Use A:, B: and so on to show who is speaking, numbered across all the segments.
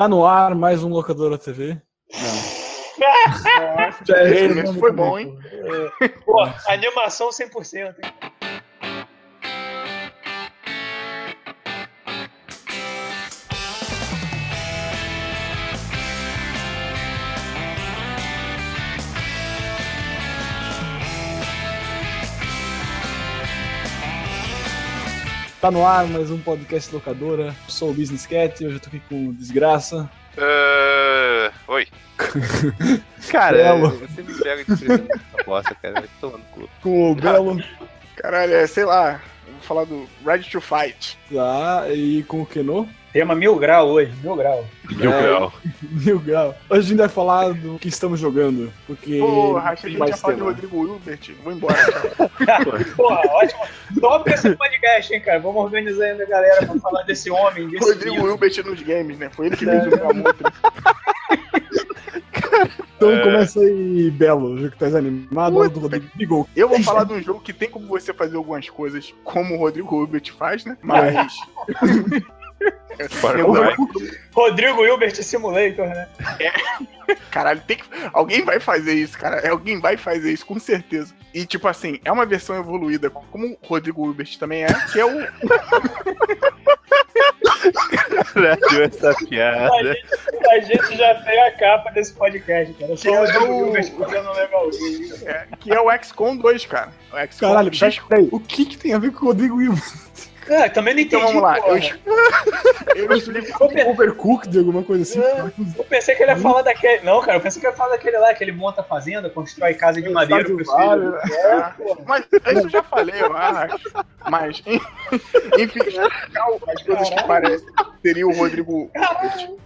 A: Tá no ar mais um Locadora TV.
B: Nossa, esse foi bom, hein?
C: Pô, animação 100%, hein?
A: Tá no ar mais um podcast Locadora. Sou o Business Cat, hoje eu tô aqui com Desgraça.
D: Ah, oi. Cara,
A: Belo.
D: você me pega de surpresa nessa bosta, cara. Vai tomar no cu.
A: Com o Belo,
B: Caralho, é, sei lá. Vou falar do Ready to Fight.
A: tá? E com o Keno.
C: Tema mil grau hoje, mil grau.
D: Mil
A: É.
D: grau.
A: Mil grau. Hoje a gente vai falar do que estamos jogando. Porque.
B: Porra, achei que a gente ia falar de. Rodrigo Hilbert. Vou embora.
C: Porra, ótimo. Top esse podcast, hein, cara? Vamos organizar ainda a galera pra falar desse homem, desse
B: Rodrigo. Hilbert nos games, né? Foi ele que fez o Miyamoto.
A: Então
D: É.
A: começa aí, Belo, já que tá animado.
B: Puta.
A: do Rodrigo.
B: Eu vou falar de um jogo que tem como você fazer algumas coisas como o Rodrigo Hilbert faz, né? Mas.
C: Rodrigo Hilbert Simulator, né?
B: Caralho, tem que. Alguém vai fazer isso, cara. Alguém vai fazer isso, com certeza. E, tipo assim, é uma versão evoluída, como o Rodrigo Hilbert também é, que é o.
D: Caralho, essa
C: A
D: piada.
C: gente, a gente já tem a capa desse podcast, cara. Só o
B: Eu-
C: Rodrigo
B: eu-
C: Hilbert fazendo legalzinho.
B: é, que é o XCOM 2, cara. O XCOM
A: Caralho,
B: X-
A: peraí. O que, que tem a ver com o Rodrigo Hilbert?
C: Cara, também não entendi,
B: Então vamos lá. Eu,
C: porra.
B: eu.
C: Eu, pe-
A: Overcooked, alguma coisa assim?
C: É. eu pensei que ele ia falar daquele. Não, cara, eu pensei que ele ia falar daquele lá, que ele monta fazenda, constrói casa de madeira
A: Stardew
C: pro filho.
A: Valley,
C: É, porra.
B: Mas isso eu já falei, eu acho. Mas, enfim, explicar as coisas que parecem. Seria o Rodrigo.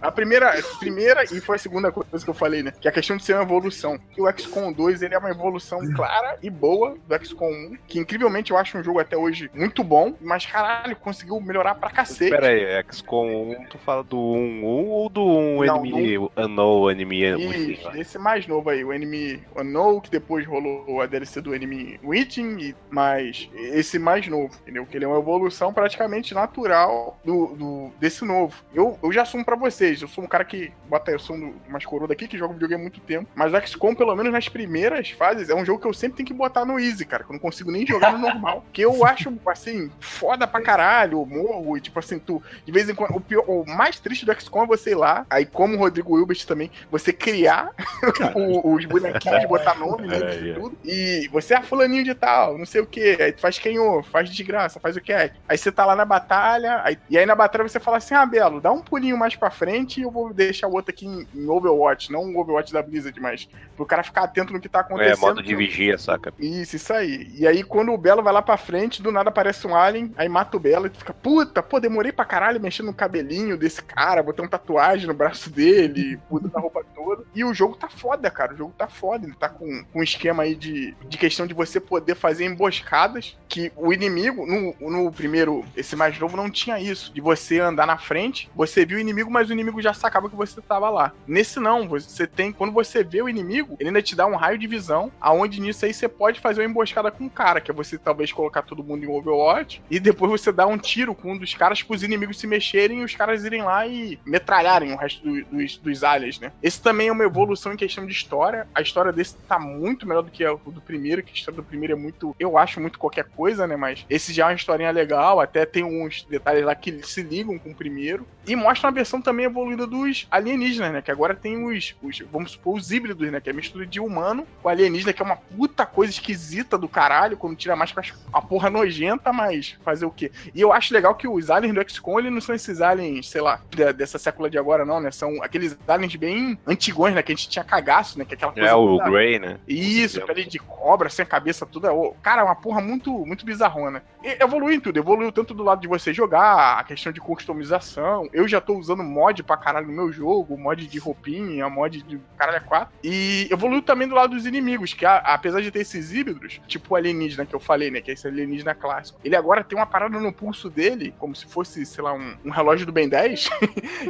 B: A primeira, a primeira e foi a segunda coisa que eu falei, né? Que é a questão de ser uma evolução. Que o XCOM 2 ele é uma evolução clara e boa do XCOM 1. Que incrivelmente eu acho um jogo até hoje muito bom. Mas caralho, conseguiu melhorar pra cacete.
D: Pera aí, XCOM 1, tu fala do 1-1 ou do 1
B: Não,
D: Enemy Unknown Enemy Within?
B: Esse mais novo aí, o Enemy Unknown, que depois rolou a DLC do Enemy Within, e mais esse mais novo, entendeu? Que ele é uma evolução praticamente natural do, do- desse novo. Eu, eu já assumo pra vocês, eu sou um cara que bota eu sou um, umas coroas daqui que joga videogame há muito tempo, mas o XCOM, pelo menos nas primeiras fases, é um jogo que eu sempre tenho que botar no easy, cara, que eu não consigo nem jogar no normal. Que eu acho, assim, foda pra caralho, eu morro, e tipo assim, tu, de vez em quando, o, pior, o mais triste do XCOM é você ir lá, aí como o Rodrigo Hilbert também, você criar o- os bonequinhos, botar nome neles
D: É,
B: e
D: é.
B: tudo. E você é fulaninho de tal, não sei o que. Aí tu faz quem faz desgraça, faz o que é. Aí você tá lá na batalha, aí- e aí na batalha você fala assim: ah, Belo, dá um pulinho mais pra frente e eu vou deixar o outro aqui em, em Overwatch, não o Overwatch da Blizzard, mas pro cara ficar atento no que tá acontecendo.
D: É, modo de vigia, saca?
B: Isso, isso aí. E aí, quando o Belo vai lá pra frente, do nada aparece um alien, aí mata o Belo e fica, puta, pô, demorei pra caralho mexendo no cabelinho desse cara, botei uma tatuagem no braço dele, muda a roupa toda. E o jogo tá foda, cara. O jogo tá foda. Ele tá com, com um esquema aí de, de questão de você poder fazer emboscadas. Que o inimigo, no, no primeiro, esse mais novo, não tinha isso. De você andar na frente, você viu o inimigo, mas o inimigo já sacava que você tava lá. Nesse não, você tem. Quando você vê o inimigo, ele ainda te dá um raio de visão, aonde nisso aí você pode fazer uma emboscada com o cara, que é você talvez colocar todo mundo em Overwatch, e depois você dá um tiro com um dos caras pros inimigos se mexerem e os caras irem lá e metralharem o resto do- dos, dos aliens, né? Esse também é uma evolução em questão de história. A história desse tá muito melhor do que o do primeiro, que a história do primeiro é muito, eu acho, muito qualquer coisa, né? Mas esse já é uma historinha legal, até tem uns detalhes lá que se ligam com o primeiro. E mostra uma versão também evoluída dos alienígenas, né? Que agora tem os, os vamos supor, os híbridos, né? Que é a mistura de humano com alienígena, que é uma puta coisa esquisita do caralho, quando tira mais a porra nojenta, mas fazer o quê? E eu acho legal que os aliens do XCOM, eles não são esses aliens, sei lá, dessa sécula de agora, não, né? São aqueles aliens bem antigões, né? Que a gente tinha cagaço, né? Que é aquela coisa.
D: É o Grey, né?
B: isso, pele de cobra, sem a cabeça toda. ô, Cara, é uma porra muito, muito bizarrona. E evoluiu em tudo. Evoluiu tanto do lado de você jogar, a questão de customização. Eu já tô usando mod pra caralho no meu jogo, mod de roupinha, mod de caralho a quatro. E evoluiu também do lado dos inimigos, que apesar de ter esses híbridos, tipo o alienígena que eu falei, né? Que é esse alienígena clássico. Ele agora tem uma parada no pulso dele, como se fosse, sei lá, um, um relógio do Ben 10,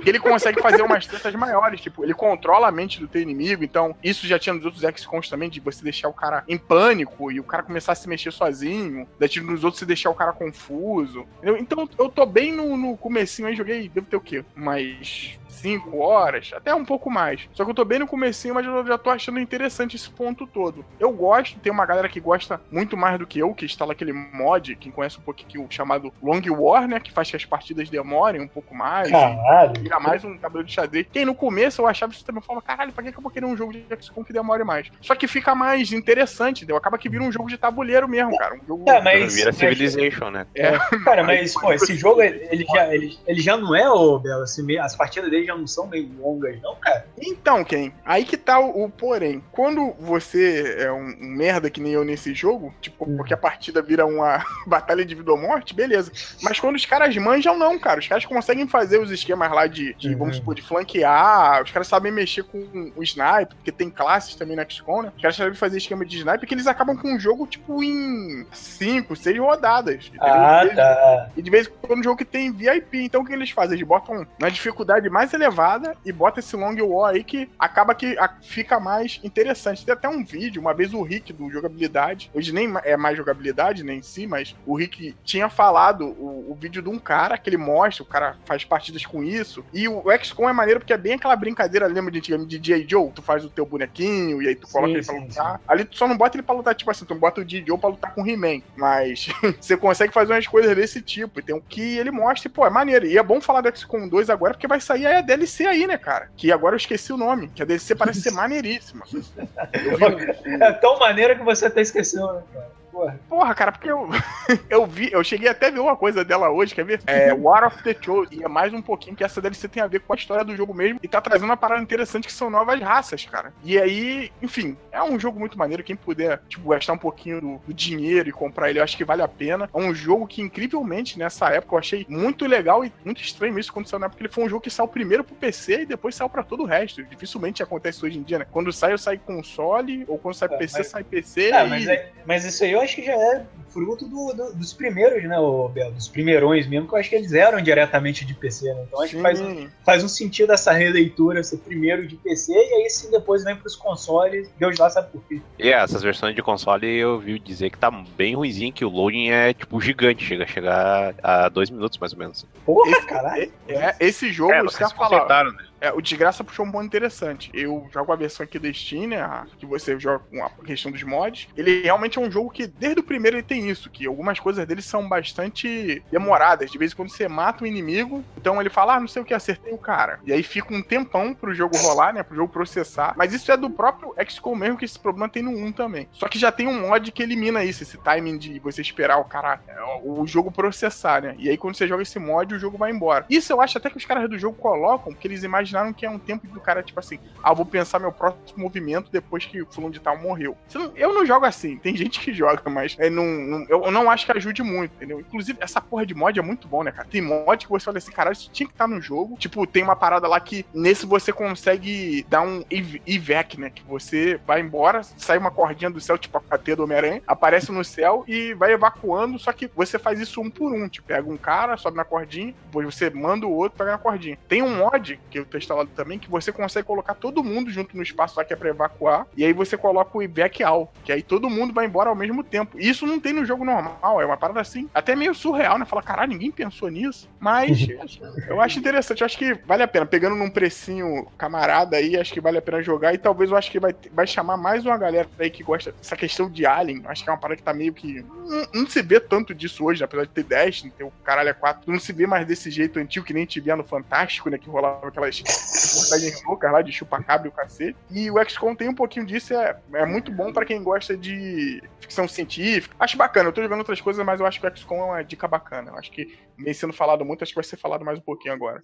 B: que ele consegue fazer umas tretas maiores. Tipo, ele controla a mente do teu inimigo. Então, isso já tinha nos outros XCOMs também, de você deixar o cara em pânico e o cara começar a se mexer sozinho. Daí, tipo, nos outros você deixar o cara confuso. entendeu? Então eu tô bem no, no comecinho aí, joguei, devo ter o quê? Mais 5 horas, até um pouco mais. Só que eu tô bem no comecinho, mas eu já tô achando interessante esse ponto todo. Eu gosto, tem uma galera que gosta muito mais do que eu, que instala aquele mod, quem conhece um pouquinho chamado Long War, né, que faz que as partidas demorem um pouco mais.
C: Caralho.
B: Vira mais um cabelo de xadrez. Quem no começo eu achava isso também, eu falava, caralho, pra que eu vou querer um jogo de XCOM que demore mais? Só que fica mais interessante, entendeu? Acaba que vira um jogo de tabuleiro mesmo, cara. Um jogo...
C: É, mas-
D: Vira
C: mas-
D: Civilization, né?
B: É.
C: Cara, mas, pô, esse jogo, ele, já, ele, ele já não é, ô Belo, assim, as partidas dele já não são meio longas, não, cara?
B: Então, Ken, aí que tá o, o porém. Quando você é um, um merda que nem eu nesse jogo, tipo,
C: Hum.
B: porque a partida vira uma batalha de vida ou morte, beleza. Mas quando os caras manjam, não, cara. Os caras conseguem fazer os esquemas lá de, de,
C: Uhum.
B: vamos supor, de flanquear. Os caras sabem mexer com o sniper, porque tem classes também na XCOM, né? Os caras sabem fazer esquema de sniper que eles acabam com o jogo, tipo, em 5, 6 rodadas.
C: Ah, tá.
B: e de vez em quando um jogo que tem VIP. Então o que eles fazem? Eles botam na dificuldade mais elevada e botam esse long war aí que acaba que fica mais interessante. Tem até um vídeo, uma vez o Rick do jogabilidade, hoje nem é mais jogabilidade nem em si, mas o Rick tinha falado o, o vídeo de um cara que ele mostra, o cara faz partidas com isso. E o XCOM é maneiro porque é bem aquela brincadeira, lembra de antigamente de J. Joe? Tu faz o teu bonequinho e aí tu coloca
C: Sim,
B: ele pra
C: sim,
B: lutar. Ali tu só não bota ele pra lutar, tipo assim, tu bota o J. Joe pra lutar com o He-Man. Mas você consegue fazer umas coisas desse tipo. E tem um que ele mostra, e, pô, é maneiro. E é bom falar do XCOM 2 agora, porque vai sair aí a DLC aí, né, cara? Que agora eu esqueci o nome. Que a DLC parece ser maneiríssima.
C: É tão maneiro que você até esqueceu, né, cara? Porra.
B: Porra, cara, porque eu, eu vi, eu cheguei até a ver uma coisa dela hoje, quer ver? É War of the Chosen. E é mais um pouquinho que essa DLC tem a ver com a história do jogo mesmo. E tá trazendo uma parada interessante que são novas raças, cara. E aí, enfim, é um jogo muito maneiro. Quem puder, tipo, gastar um pouquinho do, do dinheiro e comprar ele, eu acho que vale a pena. É um jogo que, incrivelmente, nessa época, eu achei muito legal e muito estranho isso quando saiu na época. Ele foi um jogo que saiu primeiro pro PC e depois saiu pra todo o resto. Dificilmente acontece hoje em dia, né? Quando sai, eu saio console, ou quando sai
C: É,
B: PC,
C: mas-
B: sai PC.
C: Ah,
B: e...
C: mas, é- mas isso aí eu acho que já é fruto do- do- dos primeiros, né, ô Belo? Dos primeirões mesmo, que eu acho que eles eram diretamente de PC, né? Então acho que faz,
B: Sim.
C: faz um sentido essa releitura ser primeiro de PC e aí sim depois vem pros consoles. Deus lá sabe por quê.
D: E é, essas versões de console eu ouvi dizer que tá bem ruimzinho, que o loading é tipo gigante, chega a chegar a dois minutos mais ou menos.
C: Porra,
B: Esse-
C: caralho.
B: É, esse jogo,
D: É,
B: isso que eu
D: vocês
B: ia falar.
D: consertaram, né?
B: É, o Desgraça puxou um ponto interessante. Eu jogo a versão aqui da Steam, né? Que você joga com a questão dos mods. Ele realmente é um jogo que, desde o primeiro, ele tem isso, que algumas coisas dele são bastante demoradas. De vez em quando você mata um inimigo, então ele fala, ah, não sei o que, acertei o cara. E aí fica um tempão pro jogo rolar, né? Pro jogo processar. Mas isso é do próprio XCOM mesmo, que esse problema tem no 1 também. Só que já tem um mod que elimina isso, esse timing de você esperar o cara, é, o jogo processar, né? E aí quando você joga esse mod, o jogo vai embora. Isso eu acho até que os caras do jogo colocam, porque eles imaginaram que é um tempo do cara, tipo assim, ah, vou pensar meu próximo movimento depois que o fulano de tal morreu. Eu não jogo assim, tem gente que joga, mas é, não, não- eu não acho que ajude muito, entendeu? Inclusive, essa porra de mod é muito bom, né, cara? Tem mod que você olha assim, caralho, isso tinha que estar no jogo. Tipo, tem uma parada lá que nesse você consegue dar um ev- evac, né? Que você vai embora, sai uma cordinha do céu, tipo a KT do Homem-Aranha, aparece no céu e vai evacuando, só que você faz isso um por um. Tipo, pega um cara, sobe na cordinha, depois você manda o outro pegar na cordinha. Tem um mod, que eu tô instalado também, que você consegue colocar todo mundo junto no espaço lá que é pra evacuar, e aí você coloca o evac all, que aí todo mundo vai embora ao mesmo tempo. E isso não tem no jogo normal, é uma parada assim, até meio surreal, né? Fala, caralho, ninguém pensou nisso. Mas eu acho interessante, eu acho que vale a pena. Pegando num precinho camarada aí, acho que vale a pena jogar. E talvez eu acho que vai, vai chamar mais uma galera aí que gosta dessa questão de Alien. Acho que é uma parada que tá meio que. Não, não se vê tanto disso hoje, apesar de ter 10, ter o caralho é 4. Não se vê mais desse jeito antigo que nem te via no Fantástico, né? Que rolava aquelas reportagens loucas lá de chupa-cabra e o cacete. E o XCOM tem um pouquinho disso, é, é muito bom pra quem gosta de ficção científica. Acho bacana, eu tô jogando outras coisas, mas eu acho que o XCOM é uma dica bacana. Eu acho que vem sendo falado muito, acho que vai ser falado mais um pouquinho agora.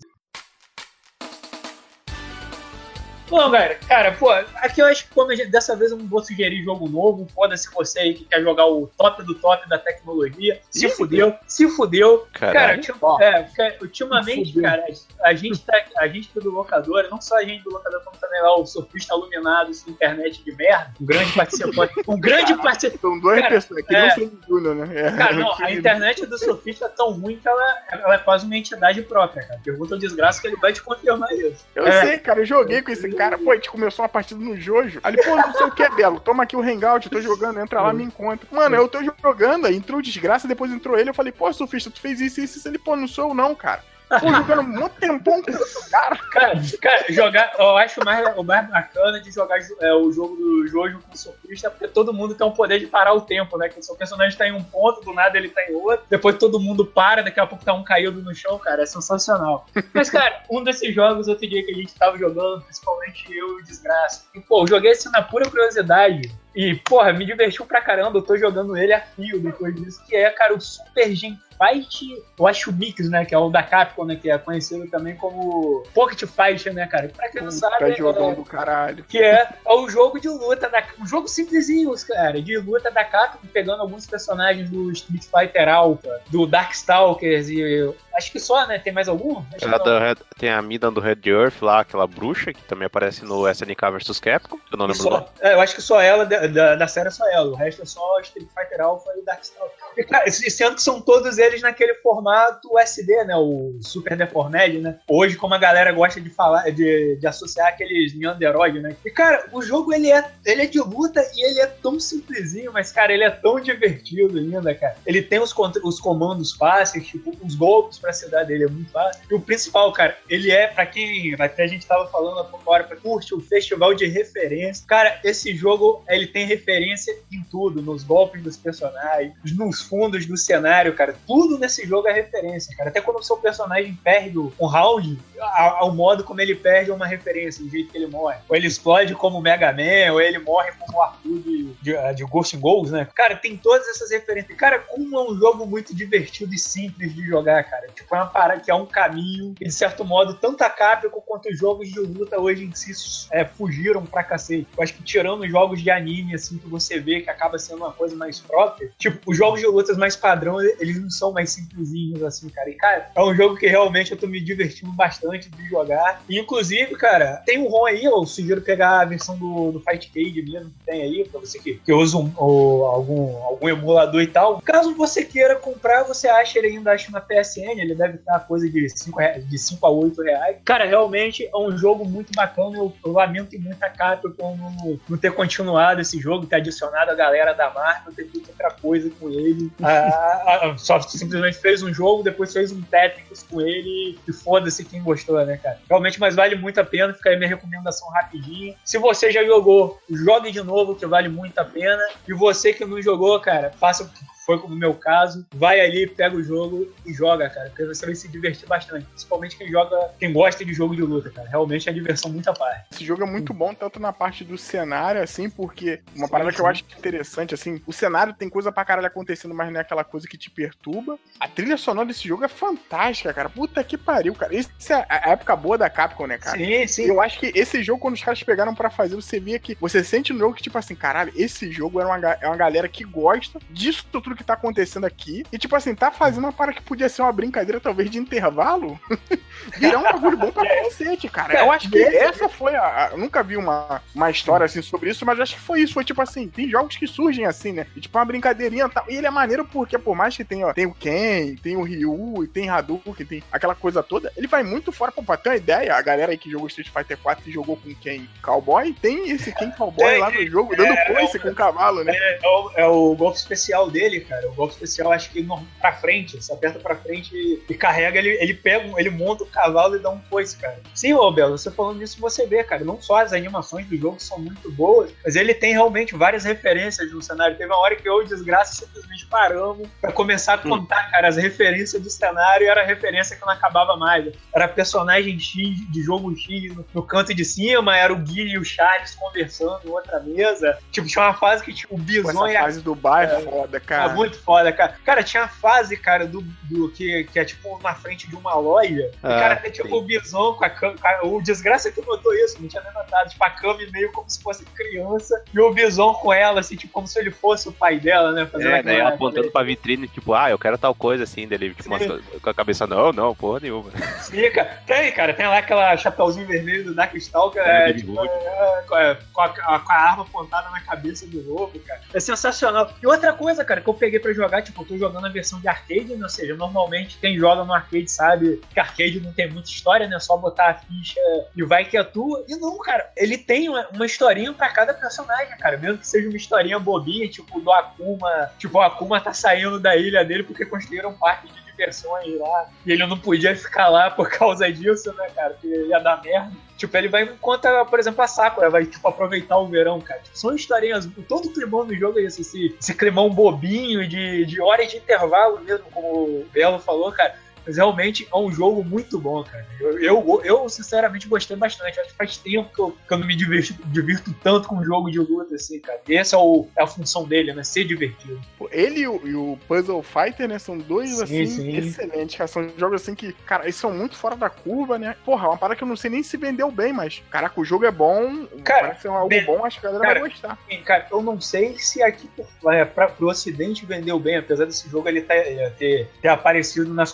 C: Bom, galera, cara, pô, aqui eu acho que como gente- dessa vez eu não vou sugerir jogo novo, foda-se você aí que quer jogar o top do top da tecnologia, se
B: Ih,
C: fudeu, se fudeu. Cara,
D: Caralho.
A: Ó.
C: é, ultimamente,
A: Fudeu.
C: cara, a gente tá, a gente tá do locador, não só a gente do locador, como também lá o surfista iluminado, essa internet de merda, um grande participante, um grande participante.
B: São duas
C: Cara,
B: pessoas, que
C: é.
B: nem o Sandy Júnior, né? É,
C: Cara, não,
B: que-
C: a internet do surfista é tão ruim que ela, ela é quase uma entidade própria, cara. Pergunta o desgraça que ele vai te confirmar isso.
B: Eu
C: É.
B: sei, cara, eu joguei com esse cara, pô, a gente começou uma partida no Jojo. Ele, pô, não sei o que, Belo, toma aqui o Hangout, eu tô jogando, entra lá, me encontra. Mano, eu tô jogando, aí entrou desgraça, depois entrou ele, eu falei, pô, surfista, tu fez isso, isso, isso. Ele, pô, não sou eu não, cara. Pô, jogando muito tempão com o cara.
C: Cara, cara, jogar, eu acho mais, o mais bacana de jogar é, o jogo do Jojo com o surfista, porque todo mundo tem o poder de parar o tempo, né? Que o seu personagem tá em um ponto, do nada ele tá em outro, depois todo mundo para, daqui a pouco tá um caído no chão, cara, é sensacional. Mas, cara, um desses jogos, outro dia que a gente tava jogando, principalmente eu e Desgraça, e, pô, eu joguei assim na pura curiosidade, e, porra, me divertiu pra caramba, eu tô jogando ele a fio depois disso, que é, cara, o Super Gen Fight, eu acho o Mix, né, que é o da Capcom, né, que é conhecido também como Pocket Fight, né, cara? Pra quem não sabe,
B: Tá
C: é,
B: jogando do caralho.
C: que é, é o jogo de luta da um jogo simplesinho, cara, de luta da Capcom, pegando alguns personagens do Street Fighter Alpha, do Darkstalkers e acho que só, né? Tem mais algum?
D: Da Red- tem a Midan do Red Earth lá, aquela bruxa, que também aparece no SNK vs Capcom. Eu não lembro
C: só, é, eu acho que só ela, da, da, da série é só ela. O resto é só Street Fighter Alpha e Darkstalker. E, cara, esse- que são todos eles naquele formato SD, né? O Super Deformed, né? Hoje, como a galera gosta de falar, de, de associar aqueles Neanderoid, né? E, cara, o jogo, ele é, ele é de luta e ele é tão simplesinho, mas, cara, ele é tão divertido ainda, cara. Ele tem os, os comandos fáceis, tipo, os golpes pra dar dele é muito fácil. E o principal, cara, ele é, pra quem, até a gente tava falando há pouco hora, pra curte o festival de referência. Cara, esse jogo, ele tem referência em tudo, nos golpes dos personagens, nos fundos do cenário, cara. Tudo nesse jogo é referência, cara. Até quando o seu personagem perde um round, ao modo como ele perde é uma referência, do jeito que ele morre. Ou ele explode como o Mega Man, ou ele morre como o Arthur de, de, de Ghost Goals, né? Cara, tem todas essas referências. Cara, como é um jogo muito divertido e simples de jogar, cara. Tipo, é uma parada que é um caminho, e de certo modo, tanto a Capcom quanto os jogos de luta hoje em si é, fugiram pra cacete. Eu acho que tirando os jogos de anime, assim, que você vê que acaba sendo uma coisa mais própria, tipo, os jogos de lutas mais padrão, eles não são mais simplesinhos, assim, cara. E, cara, é um jogo que realmente eu tô me divertindo bastante de jogar. E, inclusive, cara, tem um ROM aí, eu sugiro pegar a versão do, do Fight Cage mesmo que tem aí, pra você que, que usa um, ou algum, algum emulador e tal. Caso você queira comprar, você acha ele ainda acho na PSN, ele deve estar coisa de 5 de 5 a 8 reais. Cara, realmente é um jogo muito bacana. Eu, eu lamento muito a Capcom não, não ter continuado esse jogo, ter adicionado a galera da Marvel, ter feito outra coisa com ele. A, a Simplesmente fez um jogo, depois fez um Tetris com ele e foda-se quem gostou, né, cara? Realmente, mas vale muito a pena. Fica aí minha recomendação rapidinho. Se você já jogou, jogue de novo, que vale muito a pena. E você que não jogou, cara, faça o que foi como no meu caso, vai ali, pega o jogo e joga, cara, porque você vai se divertir bastante. Principalmente quem joga, quem gosta de jogo de luta, cara. Realmente é diversão muito à parte.
B: Esse jogo é muito bom, tanto na parte do cenário, assim, porque uma
C: Sim,
B: parada que eu
C: sim.
B: acho interessante, assim, o cenário tem coisa pra caralho acontecendo, mas não é aquela coisa que te perturba. A trilha sonora desse jogo é fantástica, cara. Puta que pariu, cara. Isso é a época boa da Capcom, né, cara?
C: Sim, sim.
B: Eu acho que esse jogo, quando os caras pegaram pra fazer, você via que. Você sente no jogo que, tipo assim, caralho, esse jogo era uma, é uma galera que gosta disso tudo que tá acontecendo aqui. E, tipo assim, tá fazendo uma parada que podia ser uma brincadeira, talvez, de intervalo. Virar um bagulho bom pra cacete, cara. Eu acho que essa foi a. Eu nunca vi uma, uma história assim sobre isso, mas eu acho que foi isso. Foi tipo assim, tem jogos que surgem assim, né? E tipo uma brincadeirinha e tal. E ele é maneiro porque, por mais que tenha, tem o Ken, tem o Ryu, e tem Hadouken, tem aquela coisa toda, ele vai muito fora. Pô, pra ter uma ideia, a galera aí que jogou Street Fighter 4 e jogou com Ken Cowboy, tem esse Ken Cowboy
C: Tem,
B: lá no jogo, dando
C: é,
B: coice com o cavalo, né?
C: É, o, é o golpe especial dele, cara. O golpe especial, acho que pra frente, você aperta pra frente e, e carrega, ele, ele pega, ele monta o cavalo e dá um coice, cara. Sim, ô Belo, você falando disso, você vê, cara. Não só as animações do jogo são muito boas, mas ele tem realmente várias referências no cenário. Teve uma hora que eu Desgraça simplesmente paramos pra começar a contar, cara, as referências do cenário e era referência que não acabava mais. Era personagem X de jogo X no, no canto de cima, era o Guile e o Charles conversando em outra mesa. Tipo, tinha uma fase que tinha o Bison
B: essa
C: e a
B: fase do bar é
C: É.
B: foda, cara.
C: Muito foda, cara. Cara, tinha a fase, cara, do, do que, que é tipo na frente de uma loja.
D: Ah,
C: cara, tem tipo o Bison com a cama. O desgraça que notou isso, não tinha nem notado. Tipo, a cama meio como se fosse criança. E o Bison com ela, assim, tipo, como se ele fosse o pai dela, né? Fazendo
D: É, daí ela apontando pra vitrine, tipo, ah, eu quero tal coisa assim, dele, tipo, com a cabeça, não, não, porra nenhuma.
C: Fica. Tem, cara, tem lá aquela chapeuzinho vermelho do Darkstalker,
D: Tem
C: é, tipo, é, com, a, com a- com a arma apontada na cabeça do lobo, cara. É sensacional. E outra coisa, cara, que eu peguei pra jogar, tipo, eu tô jogando a versão de arcade, né? ou seja, normalmente quem joga no arcade sabe que arcade não tem muita história, né? Só botar a ficha e vai que é tua. E não, cara, ele tem uma, uma historinha pra cada personagem, cara. Mesmo que seja uma historinha bobinha, tipo, do Akuma. Tipo, o Akuma tá saindo da ilha dele porque construíram um parque de diversões lá. E ele não podia ficar lá por causa disso, né, cara? Porque ia dar merda. Tipo, ele vai encontrar, por exemplo, a Sakura, vai, tipo, aproveitar o verão, cara. Tipo, são historinhas, todo o climão do jogo é esse, esse, esse climão bobinho de, de horas de intervalo mesmo, como o Belo falou, cara. Mas realmente é um jogo muito bom, cara. Eu, eu, eu sinceramente gostei bastante. Acho que faz tempo que eu, que eu não me divirto, divirto tanto com um jogo de luta, assim, cara. E essa é, o, é a função dele, né? Ser divertido.
B: Ele e o, e o Puzzle Fighter, né? São dois,
C: Sim,
B: assim,
C: sim.
B: excelentes, cara. São jogos, assim, que, cara, eles são muito fora da curva, né? Porra, é uma parada que eu não sei nem se vendeu bem, mas, caraca, o jogo é bom.
C: Cara,
B: parece ser algo
C: bem-
B: bom, acho que a galera
C: cara,
B: vai gostar.
C: Sim, cara, eu não sei se aqui por- é, pra, pro ocidente vendeu bem, apesar desse jogo ele ter, é, ter, ter aparecido nas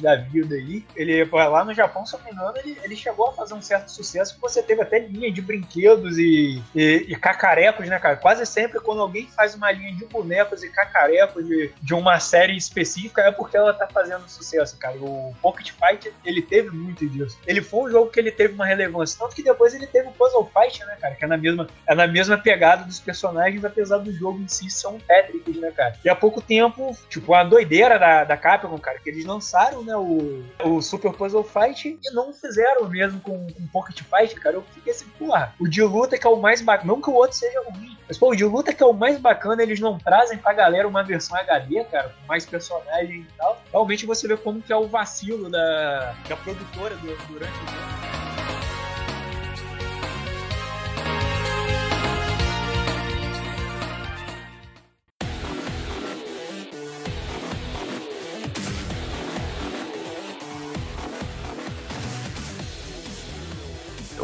C: da vida aí. Ele, lá no Japão, se eu não me engano, ele, ele chegou a fazer um certo sucesso, você teve até linha de brinquedos e, e, e cacarecos, né, cara? Quase sempre quando alguém faz uma linha de bonecos e cacarecos de, de uma série específica, é porque ela tá fazendo sucesso, cara. O Pocket Fight, ele teve muito disso. Ele foi um jogo que ele teve uma relevância, tanto que depois ele teve o Puzzle Fight, né, cara? Que é na mesma, é na mesma pegada dos personagens, apesar do jogo em si são tétricos, né, cara? E há pouco tempo, tipo, a doideira da, da Capcom, cara, que eles lançaram, né, o, o Super Puzzle Fight e não fizeram mesmo com, com Pocket Fight, cara. Eu fiquei assim, porra, o de luta que é o mais bacana, não que o outro seja ruim, mas, pô, o de luta que é o mais bacana, eles não trazem pra galera uma versão HD, cara, com mais personagens e tal. Realmente você vê como que é o vacilo da, da produtora du- durante o jogo.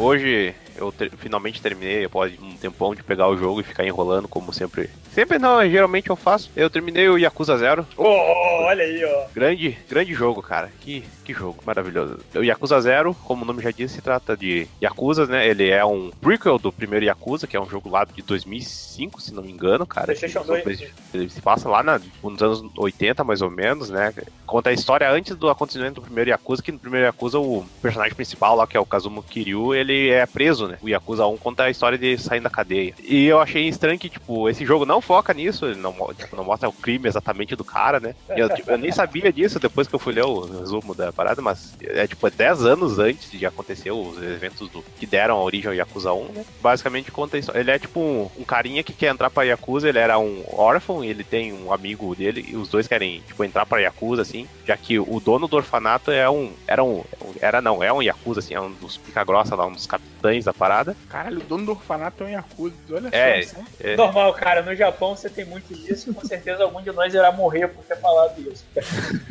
D: Hoje eu ter- finalmente terminei, após um tempão de pegar o jogo e ficar enrolando, como sempre. Sempre não, geralmente eu faço. Eu terminei o Yakuza Zero.
C: Ô, ô, olha aí, ó.
D: Grande, grande jogo, cara. Que, que jogo maravilhoso. O Yakuza Zero, como o nome já diz, se trata de Yakuza, né? Ele é um prequel do primeiro Yakuza, que é um jogo lá de 2005, se não me engano, cara.
C: PlayStation 2.
D: Ele se passa lá na, nos anos 80, mais ou menos, né? Conta a história antes do acontecimento do primeiro Yakuza, que no primeiro Yakuza o personagem principal lá, que é o Kazumo Kiryu, ele é preso, né? O Yakuza 1 conta a história de saindo da cadeia. E eu achei estranho que, tipo, esse jogo não foca nisso, ele não, tipo, não mostra o crime exatamente do cara, né? E Eu, eu nem sabia disso depois que eu fui ler o resumo da parada, mas é tipo é 10 anos antes de acontecer os eventos do, que deram a origem ao Yakuza 1, né? Basicamente conta isso. Ele é tipo um, um carinha que quer entrar pra Yakuza, ele era um órfão e ele tem um amigo dele, e os dois querem, tipo, entrar pra Yakuza, assim, já que o dono do orfanato é um. Era um. Era não, é um Yakuza, assim, é um dos pica-grossa lá, um dos capitães da parada.
B: Caralho, o dono do orfanato é um Yakuza. Olha
D: É.
B: só.
D: É.
C: Normal, cara. No Japão você tem muito disso e com certeza algum de nós irá morrer por ter falado isso.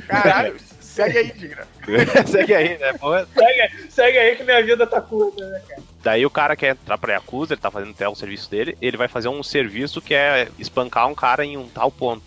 B: Caralho, segue aí, Digra.
D: Segue aí, né? Pô,
C: Segue, segue aí que minha vida tá curta, né, cara?
D: Daí o cara quer entrar pra Yakuza, ele tá fazendo até o serviço dele, ele vai fazer um serviço que é espancar um cara em um tal ponto.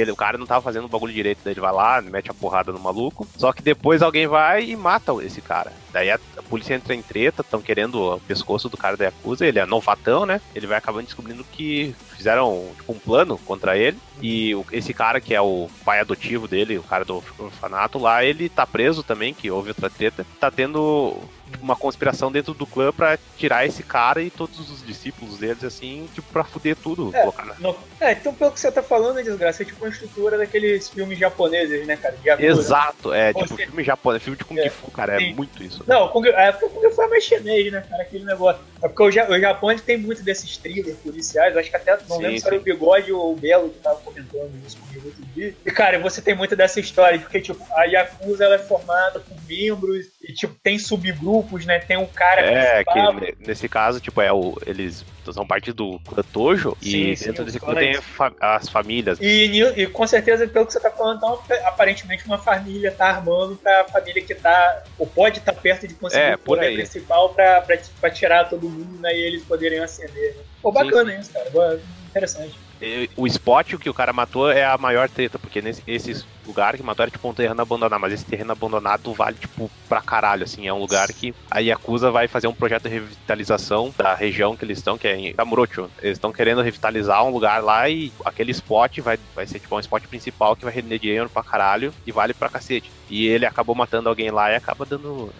D: Ele- o cara não tava fazendo o bagulho direito, daí ele vai lá, mete a porrada no maluco. Só que depois alguém vai e mata esse cara. Daí a, a polícia entra em treta, estão querendo o pescoço do cara da Yakuza, ele é novatão, né? Ele vai acabando descobrindo que fizeram tipo, um plano contra ele. E o- esse cara que é o pai adotivo dele, o cara do orfanato lá, ele tá preso também, que houve outra treta. Tá tendo uma conspiração dentro do clã pra tirar esse cara e todos os discípulos deles, assim, tipo, pra fuder tudo.
C: É.
D: colocar
C: Não- é, então pelo que você tá falando, desgraça, é tipo uma estrutura daqueles filmes japoneses, né, cara?
D: Exato, é tipo
C: Você-
D: filme japonês, filme de Kung
C: É,
D: Fu, cara, é
C: sim.
D: muito isso.
C: Não, Kung, é porque o Kung Fu é mais chinês, né, cara? Aquele negócio. É porque o, o Japão tem muito desses thrillers policiais. Acho que até, não
D: Sim,
C: lembro se era o Bigode ou o Belo que tava comentando isso comigo outro dia. E, cara, você tem muito dessa história, porque, tipo, a Yakuza ela é formada por membros e, tipo, tem subgrupos, né? Tem um cara
D: É, que
C: principal.
D: nesse caso, tipo, é o, eles são parte do clã Tojo
C: Sim,
D: e
C: sim,
D: dentro desse clã tem fa- as famílias.
C: E, e com certeza, pelo que você tá falando, então, aparentemente uma família tá armando pra família que tá, ou pode estar perto de conseguir
D: É,
C: o poder
D: aí.
C: principal pra, pra, pra tirar todo mundo né, e eles poderem acender. Né? Pô, bacana isso, cara. Boa, Interessante.
D: O spot que o cara matou é a maior treta, porque nesse, esse lugar que matou era tipo um terreno abandonado, mas esse terreno abandonado vale, tipo, pra caralho, assim. É um lugar que a Yakuza vai fazer um projeto de revitalização da região que eles estão, que é em Kamurocho. Eles estão querendo revitalizar um lugar lá e aquele spot vai, vai ser, tipo, um spot principal que vai render dinheiro pra caralho e vale pra cacete. E ele acabou matando alguém lá e acaba dando.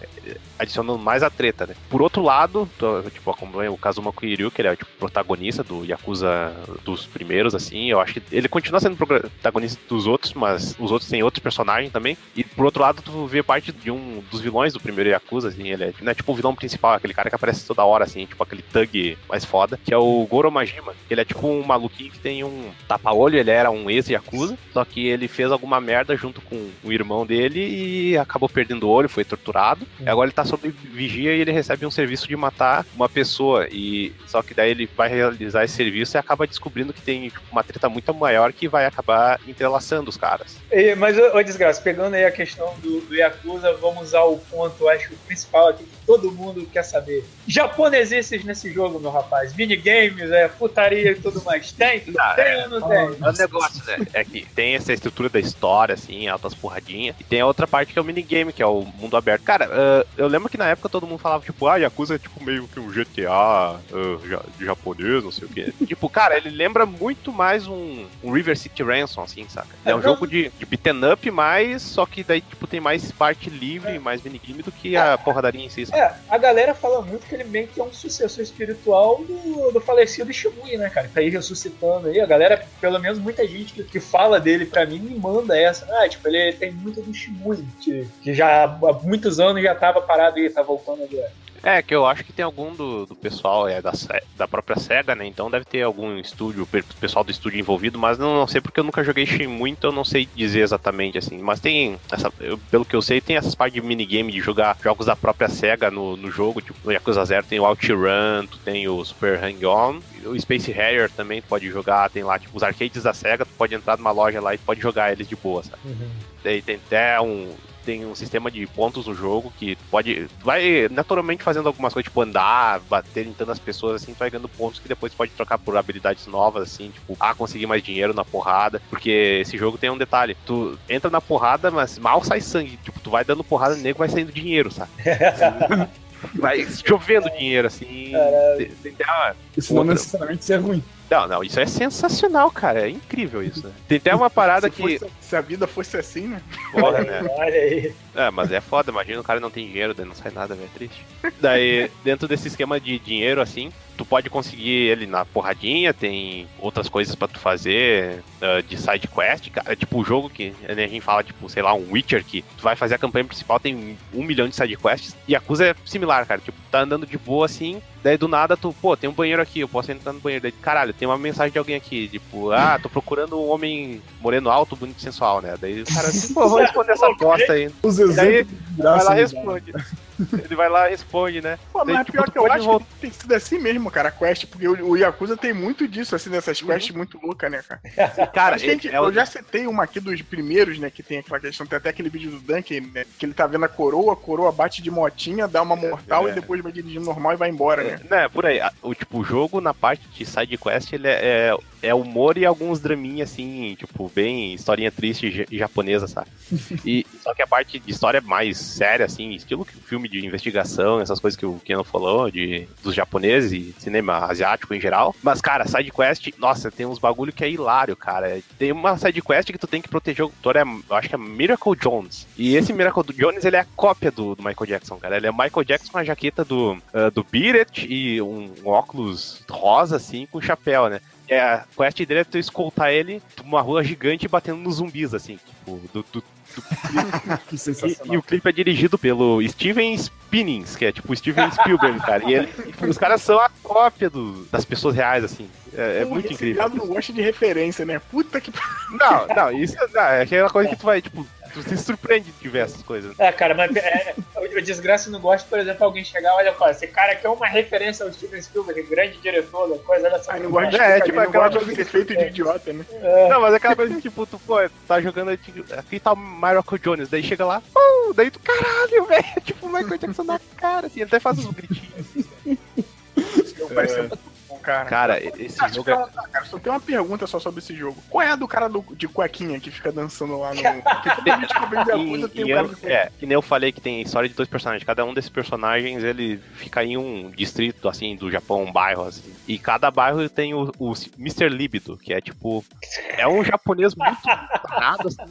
D: adicionando mais a treta, né? Por outro lado, tô, tipo, acompanha o Kazuma Kiryu, que ele é tipo, protagonista do Yakuza dos primeiros, assim. Eu acho que ele continua sendo protagonista dos outros, mas os outros têm outros personagens também. E por outro lado, tu vê parte de um dos vilões do primeiro Yakuza, assim. Ele é, não é tipo o vilão principal, aquele cara que aparece toda hora, assim, tipo aquele thug mais foda, que é o Goro Majima. Ele é tipo um maluquinho que tem um tapa-olho, ele era um ex-Yakuza, só que ele fez alguma merda junto com o irmão dele e acabou perdendo o olho, foi torturado. E agora ele tá sob vigia e ele recebe um serviço de matar uma pessoa. E só que daí ele vai realizar esse serviço e acaba descobrindo que tem tipo, uma treta muito maior que vai acabar entrelaçando os caras.
C: E, mas, ô, desgraça, pegando aí a questão do, do Yakuza, vamos ao ponto, acho, principal aqui que todo mundo quer saber. Japonesices nesse jogo, meu rapaz. Minigames, é, putaria e tudo mais. Tem?
D: Não,
C: tem
D: é,
C: ou não tem?
D: É um negócio, né? É que tem essa estrutura da história, assim, altas porradinhas. E tem a outra parte que é o minigame, que é o mundo aberto. Cara, uh, eu lembro que na época todo mundo falava, tipo, ah, Yakuza é tipo meio que um GTA uh, de japonês, não sei o quê. tipo, cara, ele lembra muito mais um, um River City Ransom, assim, saca? É um jogo de, de beaten up, mas só que daí, tipo, tem mais parte livre, mais minigame do que a porradaria em si.
C: É, a galera fala muito que ele meio que é um sucessor espiritual do, do falecido Shimui, né, cara? Tá aí ressuscitando aí. A galera, pelo menos muita gente que, que fala dele pra mim, me manda essa. Ah, tipo, ele tem muito do Shimui, que, que já há muitos anos já tava parado e tá voltando agora.
D: É, que eu acho que tem algum do, do pessoal é da, da própria SEGA, né? Então deve ter algum estúdio, pessoal do estúdio envolvido, mas não, não sei porque eu nunca joguei Shenmue, então eu não sei dizer exatamente assim. Mas tem, essa, eu, pelo que eu sei, tem essas partes de minigame de jogar jogos da própria SEGA no, no jogo, tipo no Yakuza Zero tem o OutRun, tu tem o Super Hang-On, o Space Harrier também tu pode jogar, tem lá tipo os arcades da SEGA, tu pode entrar numa loja lá e pode jogar eles de boa, sabe? Uhum. Daí tem até um, tem um sistema de pontos no jogo que pode. Vai naturalmente fazendo algumas coisas, tipo andar, bater em tantas pessoas, assim, tu vai ganhando pontos que depois pode trocar por habilidades novas, assim, tipo, ah, conseguir mais dinheiro na porrada. Porque esse jogo tem um detalhe: tu entra na porrada, mas mal sai sangue. Tipo, tu vai dando porrada no nego vai saindo dinheiro, sabe? vai chovendo dinheiro, assim. Tem,
A: tem uma, Isso outra... não necessariamente é ruim.
D: Não, não, isso é sensacional, cara. É incrível isso. Né? Tem até uma parada
B: se
D: que.
B: Fosse, se a vida fosse assim, né?
D: Foda, né? Olha aí. É, mas é foda, imagina o cara não tem dinheiro, daí não sai nada, velho. É triste. Daí, dentro desse esquema de dinheiro, assim, tu pode conseguir ele na porradinha, tem outras coisas para tu fazer uh, de side quest, cara. É tipo o jogo que né, a gente fala, tipo, sei lá, um Witcher que tu vai fazer a campanha principal, tem um milhão de side quests. E a Yakuza é similar, cara. Tipo, tá andando de boa assim, daí do nada tu, pô, tem um banheiro aqui, eu posso entrar no banheiro. Daí, caralho, tem uma mensagem de alguém aqui, tipo, ah, tô procurando um homem moreno alto, bonito e sensual, né? Daí o cara, assim, pô, vou responder essa bosta aí.
A: Os daí,
D: vai lá responde. Ele vai lá e responde, né?
B: Pô, mas Daí, tipo, pior que eu acho voltar. que tem sido assim mesmo, cara, a quest, porque o, o Yakuza tem muito disso, assim, dessas uhum. quests muito loucas, né, cara? cara, gente, é eu já citei uma aqui dos primeiros, né, que tem aquela questão, tem até aquele vídeo do Duncan, né, que ele tá vendo a coroa, a coroa bate de motinha, dá uma mortal é, e depois vai dirigindo normal e vai embora, né?
D: É, por aí. O, tipo, o jogo, na parte de side quest, ele é, é é humor e alguns draminhas, assim, tipo, bem historinha triste japonesa, sabe? E só que a parte de história mais séria, assim, estilo filme de investigação, essas coisas que o Kenan falou, de, dos japoneses e cinema asiático em geral. Mas, cara, side quest, nossa, tem uns bagulho que é hilário, cara. Tem uma side quest que tu tem que proteger o doutor, é, eu acho que é Miracle Jones. E esse Miracle Jones, ele é a cópia do, do Michael Jackson, cara. Ele é Michael Jackson com a jaqueta do, uh, do Beat e um, um óculos rosa, assim, com chapéu, né? É, a quest dele é tu escoltar ele numa rua gigante batendo nos zumbis, assim, tipo, do, do que sensacional. E, e, o clipe é dirigido pelo Steven Spinnings, que é tipo Steven Spielberg, cara. E, ele, e os caras são a cópia do, das pessoas reais, assim. É, é Pô, muito incrível.
B: não gosta de referência, né? Puta que.
D: Não, não, isso não, é aquela coisa que tu vai, tipo, tu se surpreende de ver essas coisas.
C: É, cara, mas é, o desgraça não gosta, por exemplo, alguém chegar, olha, pô, esse cara aqui é uma referência ao Steven Spielberg, grande diretor da coisa, olha só.
B: Ah, não gosta, é, tipo, aquela coisa de ser feito de idiota, né?
D: É. Não, mas é aquela coisa que, tipo, tu, pô, tá jogando aqui tá o Michael Jones, daí chega lá, uh, daí tu, caralho, velho, tipo, o Michael Jackson na cara, assim, até faz uns gritinhos. Assim.
B: É cara.
D: Cara, esse jogo é...
B: cara, só tem uma pergunta só sobre esse jogo. Qual é a do cara do, de cuequinha que fica dançando lá no. Porque toda vez que eu vejo
D: E-
B: Yakuza tem um cara
D: eu- é, que nem eu falei que tem história de dois personagens. Cada um desses personagens, ele fica em um distrito, assim, do Japão, um bairro, assim. E cada bairro tem o, o Mr. Libido, que é tipo... É um japonês muito parado, assim.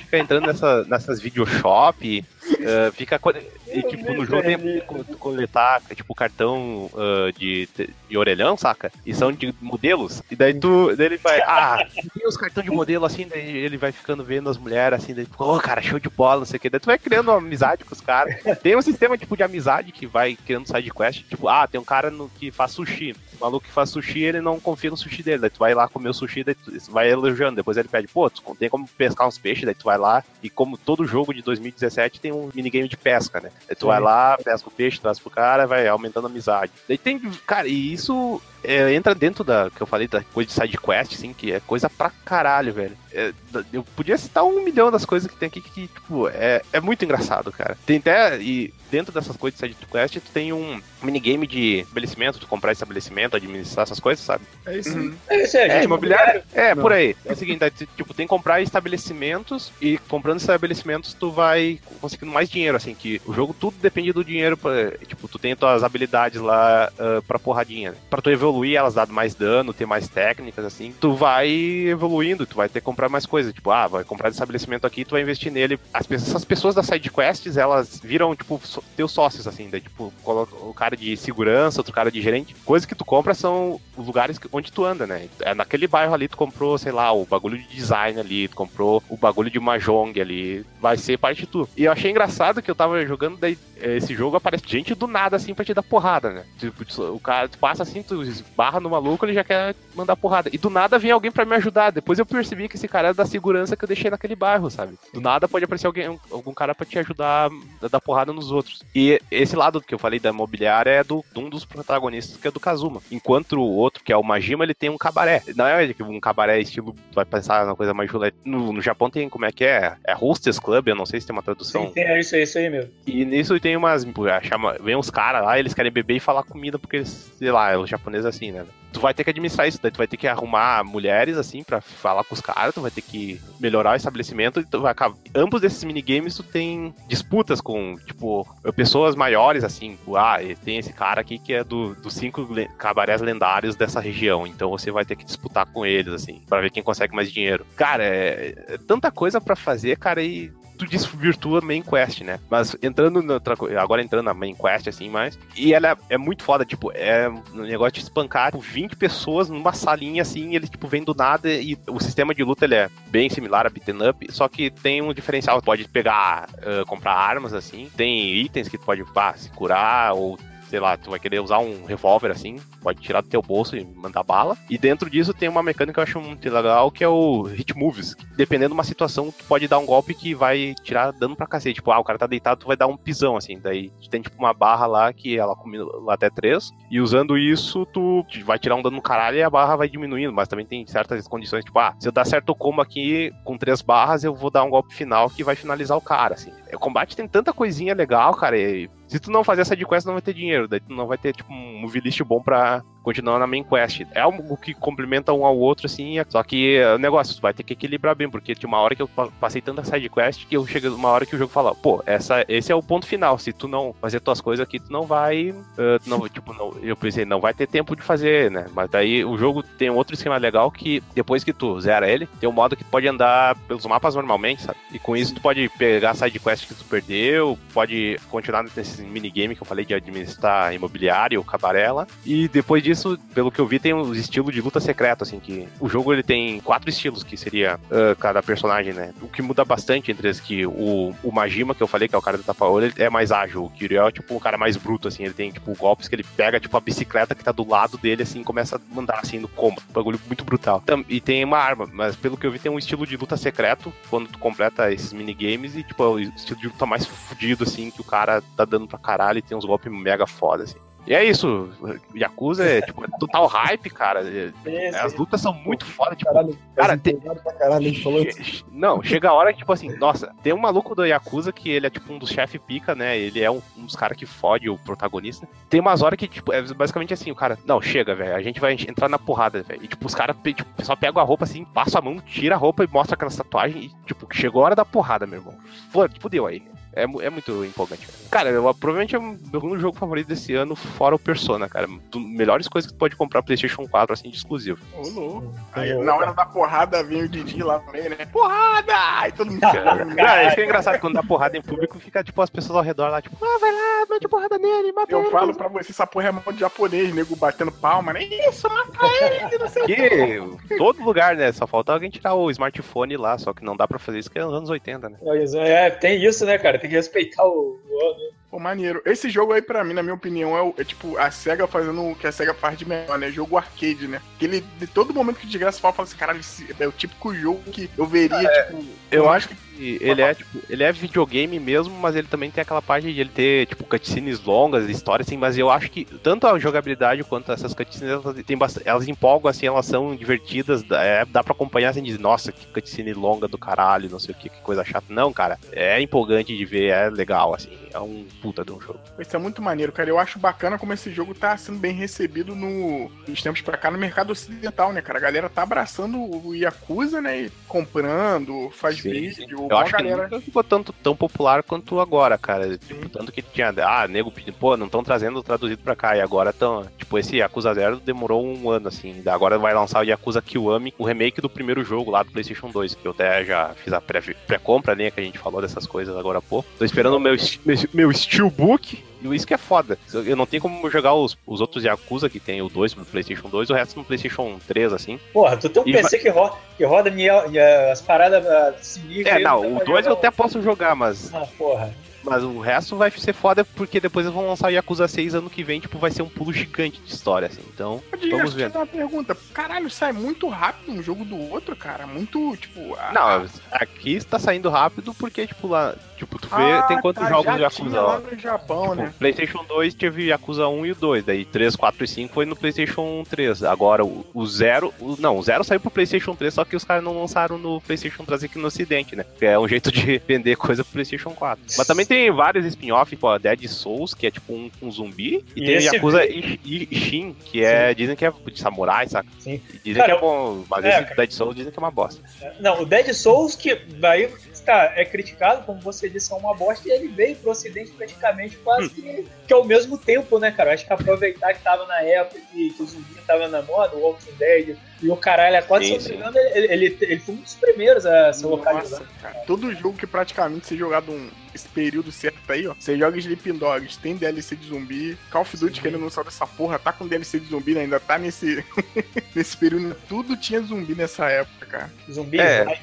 D: Fica entrando nessa, nessas videoshop, eh, fica... E, tipo, no jogo tem coletar, tipo, cartão ah, de, de orelhão, saca? E são de modelos. E daí tu, daí ele vai, ah, tem os cartões de modelo assim, daí ele vai ficando vendo as mulheres assim, daí, pô, cara, show de bola, não sei o que. Daí tu vai criando uma amizade com os caras. Tem um sistema tipo de amizade que vai criando side quest, tipo, ah, tem um cara no, que faz sushi. O maluco que faz sushi, ele não confia no sushi dele. Daí tu vai lá comer o sushi, daí tu vai elogiando. Depois ele pede, pô, tu tem como pescar uns peixes, daí tu vai lá. E como todo jogo de 2017 tem um minigame de pesca, né? Daí tu
C: Sim.
D: vai lá, pesca o peixe, traz pro cara, vai aumentando a amizade. Daí tem, cara, e isso tipo, é, entra dentro da que eu falei da coisa de side quest, assim, que é coisa pra caralho, velho. É, eu podia citar um milhão das coisas que tem aqui que, tipo, é, é muito engraçado, cara. Tem até, e dentro dessas coisas de side quest, tu tem um minigame de estabelecimento, tu comprar estabelecimento, administrar essas coisas, sabe?
A: É isso aí.
B: Uhum.
C: É isso aí,
D: É,
C: gente.
D: imobiliário? É,
A: Não.
D: por aí. É o seguinte, é, tipo, tem que comprar estabelecimentos e comprando estabelecimentos tu vai conseguindo mais dinheiro, assim, que o jogo tudo depende do dinheiro, pra, tipo, tu tem tuas habilidades lá ah, pra porradinha, né? Pra tu evoluir, elas dar mais dano, ter mais técnicas, assim, tu vai evoluindo, tu vai ter que comprar mais coisas, tipo, ah, vai comprar esse estabelecimento aqui, tu vai investir nele. As pessoas, essas pessoas das side quests, elas viram, tipo, teus sócios, assim, daí, tipo, coloca o cara de segurança, outro cara de gerente. Coisas que tu compra são lugares onde tu anda, né? É, naquele bairro ali tu comprou, sei lá, o bagulho de design ali, tu comprou o bagulho de mahjong ali, vai ser parte de tu. E eu achei engraçado que eu tava jogando, daí eh, esse jogo aparece gente do nada assim pra te dar porrada, né? Tipo, o cara tu passa assim, tu esbarra no maluco, ele já quer mandar porrada. E do nada vem alguém pra me ajudar. Depois eu percebi que esse cara é da segurança que eu deixei naquele bairro, sabe? Do nada pode aparecer alguém, um- algum cara pra te ajudar a dar porrada nos outros. E esse lado que eu falei da imobiliária é do, de um dos protagonistas, que é do Kazuma. Enquanto o outro, que é o Majima, ele tem um cabaré. Não é um cabaré estilo, vai pensar na coisa mais julete. No, no Japão tem, como é que é? É Hostess Club, eu não sei se tem uma tradução.
C: Sim, tem- é isso aí, isso aí mesmo.
D: E nisso tem umas. Chama, vem uns caras lá, eles querem beber e falar comida, porque eles, sei lá, os japoneses assim, né? Tu vai ter que administrar isso, daí tu vai ter que arrumar mulheres, assim, pra falar com os caras, tu vai ter que melhorar o estabelecimento, e vai acabar. Ambos desses minigames tu tem disputas com, tipo, pessoas maiores, assim, tipo, ah, tem esse cara aqui que é do, dos cinco cabarés lendários dessa região, então você vai ter que disputar com eles, assim, pra ver quem consegue mais dinheiro. Cara, é, é tanta coisa pra fazer, cara, e tu desvirtua main quest, né? Mas entrando na outra co- agora entrando na main quest, assim, mais. E ela é, é muito foda, tipo, é um negócio de espancar tipo, 20 pessoas numa salinha, assim, e ele, tipo, vem do nada e o sistema de luta, ele é bem similar a beaten up, só que tem um diferencial. Tu pode pegar, ah, comprar armas, assim, tem itens que tu pode, pá, se curar ou sei lá, tu vai querer usar um revólver assim, pode tirar do teu bolso e mandar bala. E dentro disso tem uma mecânica que eu acho muito legal, que é o hit moves. Dependendo de uma situação, tu pode dar um golpe que vai tirar dano pra cacete. Tipo, ah, o cara tá deitado, tu vai dar um pisão, assim. Daí tu tem tipo uma barra lá que ela combina até três. E usando isso, tu vai tirar um dano no caralho e a barra vai diminuindo. Mas também tem certas condições, tipo, ah, se eu dar certo combo aqui com três barras, eu vou dar um golpe final que vai finalizar o cara, assim. O combate tem tanta coisinha legal, cara. E se tu não fazer essa de quest, não vai ter dinheiro. Daí tu não vai ter, tipo, um list bom pra continuar na main quest. É algo que complementa um ao outro, assim. é- Só que é, o negócio, tu vai ter que equilibrar bem, porque tinha uma hora que eu pa- passei tanta side quest que eu cheguei uma hora que o jogo fala, pô, essa, esse é o ponto final. Se tu não fazer tuas coisas aqui, tu não vai. tu não, tipo, não, eu pensei, não vai ter tempo de fazer, né? Mas daí o jogo tem outro esquema legal que depois que tu zera ele, tem um modo que tu pode andar pelos mapas normalmente, sabe? E com isso tu pode pegar a side quest que tu perdeu, pode continuar nesse minigame que eu falei de administrar imobiliário, cabarela. E depois disso, pelo que eu vi, tem um estilo de luta secreto, assim, que o jogo ele tem quatro estilos, que seria ah, cada personagem, né? O que muda bastante entre eles, que o, o Majima, que eu falei, que é o cara do tapa-olho, ele é mais ágil. O Kiryu é, tipo, um cara mais bruto, assim, ele tem, tipo, golpes que ele pega, tipo, a bicicleta que tá do lado dele, assim, começa a mandar, assim, no combo. Um bagulho muito brutal. E tem uma arma, mas pelo que eu vi, tem um estilo de luta secreto, quando tu completa esses minigames, e, tipo, é o estilo de luta mais fudido, assim, que o cara tá dando pra caralho e tem uns golpes mega foda, assim. E é isso. Yakuza é, tipo, é total hype, cara. É-
C: Sim,
D: As lutas são muito foda, tipo.
A: Caralho,
D: Cara, tem-
A: caralho,
D: che- Não, chega a hora que, tipo assim, nossa, tem um maluco do Yakuza que ele é tipo um dos chefes pica, né? Ele é um, um dos caras que fode o protagonista. Tem umas horas que, tipo, é basicamente assim, o cara, não, chega, velho, a gente vai entrar na porrada, velho. E, tipo, os caras, tipo, só pegam a roupa assim, passa a mão, tira a roupa e mostra aquela tatuagem e, tipo, chegou a hora da porrada, meu irmão. Foda, fudeu aí. É, é muito empolgante. Cara, eu, provavelmente é o meu jogo favorito desse ano, fora o Persona, cara. Do- melhores coisas que tu pode comprar PlayStation 4, assim, de exclusivo.
B: Ô, louco. Aí, na hora da porrada vem o Didi lá no meio, né? Porrada! Aí todo mundo
D: Cara, isso que é engraçado, quando dá porrada em público, fica, tipo, as pessoas ao redor lá, tipo, ah, vai lá, mete porrada nele, mata
B: Eu
D: ele.
B: falo pra você, essa porra é mão de japonês, nego batendo palma, né? Isso, mata ele, não sei o
D: Que todo lugar, né? Só falta alguém tirar o smartphone lá, só que não dá pra fazer isso que é nos anos 80, né?
C: É, tem isso, né, cara? Tem que respeitar o. o-
B: Pô, maneiro. Esse jogo aí, pra mim, na minha opinião, é, o- é tipo a SEGA fazendo o que a SEGA faz de melhor, né? Jogo arcade, né? Que ele, de todo momento que de graça fala, fala assim, caralho, é o típico jogo que eu veria, tipo.
D: Eu acho que ele é, tipo, ele é videogame mesmo, mas ele também tem aquela parte de ele ter, tipo, cutscenes longas, histórias, assim, mas eu acho que tanto a jogabilidade quanto essas cutscenes, elas, tem bastante, elas empolgam, assim, elas são divertidas, dá, é, dá pra acompanhar, assim, dizer, nossa, que cutscene longa do caralho, não sei o que, que coisa chata. Não, cara, é empolgante de ver, é legal, assim, é um puta de um jogo.
B: Isso é muito maneiro, cara. Eu acho bacana como esse jogo tá sendo bem recebido no, nos tempos pra cá no mercado ocidental, né, cara? A galera tá abraçando o Yakuza, né? E comprando, faz
D: Sim,
B: vídeo.
D: Eu acho que
B: galera.
D: nunca ficou tanto, tão popular quanto agora, cara. Tipo, tanto que tinha. Ah, nego pedindo, pô, não estão trazendo traduzido pra cá. E agora estão. Tipo, esse Yakuza Zero demorou um ano, assim. Agora vai lançar o Yakuza Kiwami, o remake do primeiro jogo lá do PlayStation 2, que eu até já fiz a pré- pré-compra, né? Que a gente falou dessas coisas agora há pouco. Tô esperando o meu, meu, meu Steelbook. E isso que é foda. Eu não tenho como jogar os, os outros Yakuza, que tem o 2 no PlayStation 2, o resto no PlayStation 3, assim.
C: Porra, tu tem um
D: E
C: PC que roda, que roda minha, minha- as paradas ah, sinistras.
D: É, não, o
C: pra
D: 2 eu até posso jogar, mas
C: Ah, porra.
D: Mas o resto vai ser foda porque depois eles vão lançar o Yakuza 6 ano que vem, tipo, vai ser um pulo gigante de história, assim. Então,
B: digo,
D: vamos
B: deixa eu
D: ver.
B: uma pergunta. Caralho, sai muito rápido um jogo do outro, cara. Muito, tipo. a-
D: Não, aqui está saindo rápido porque, tipo, lá. Tipo, tu vê,
B: Ah,
D: tem quantos
B: tá,
D: jogos
B: já
D: de Yakuza lá?
B: no Japão,
D: Tipo,
B: né?
D: PlayStation 2 teve Yakuza 1 e o 2, daí 3, 4 e 5 foi no PlayStation 3. Agora o, o 0, o, não, o 0 saiu pro PlayStation 3, só que os caras não lançaram no PlayStation 3 aqui no Ocidente, né? Que é um jeito de vender coisa pro PlayStation 4. Mas também tem vários spin-off, tipo a Dead Souls, que é tipo um, um zumbi, e,
C: E
D: tem Yakuza I- I- Ishin, que é, dizem que é de samurai, saca?
C: Sim.
D: E dizem
C: Cara,
D: que é bom, mas
C: é,
D: esse
C: cara.
D: Dead Souls dizem que é uma bosta.
C: Não, o Dead Souls, que vai, tá, é criticado, como você disse, é uma bosta, e ele veio pro ocidente praticamente quase que, que ao mesmo tempo, né, cara? Acho que aproveitar que tava na época que, que o zumbi tava na moda, o Walking Dead e o caralho, é quase,
D: Sim,
C: se eu não me engano, ele, ele, ele foi um dos primeiros a se localizar.
B: Nossa, cara. Todo jogo que praticamente você jogado um, esse período certo aí, ó. Você joga Sleeping Dogs, tem DLC de zumbi. Call of Duty, que ele não saiu dessa porra, tá com DLC de zumbi, né? ainda tá nesse, nesse período. Tudo tinha zumbi nessa época, cara.
C: Zumbi,
D: É.
C: vai-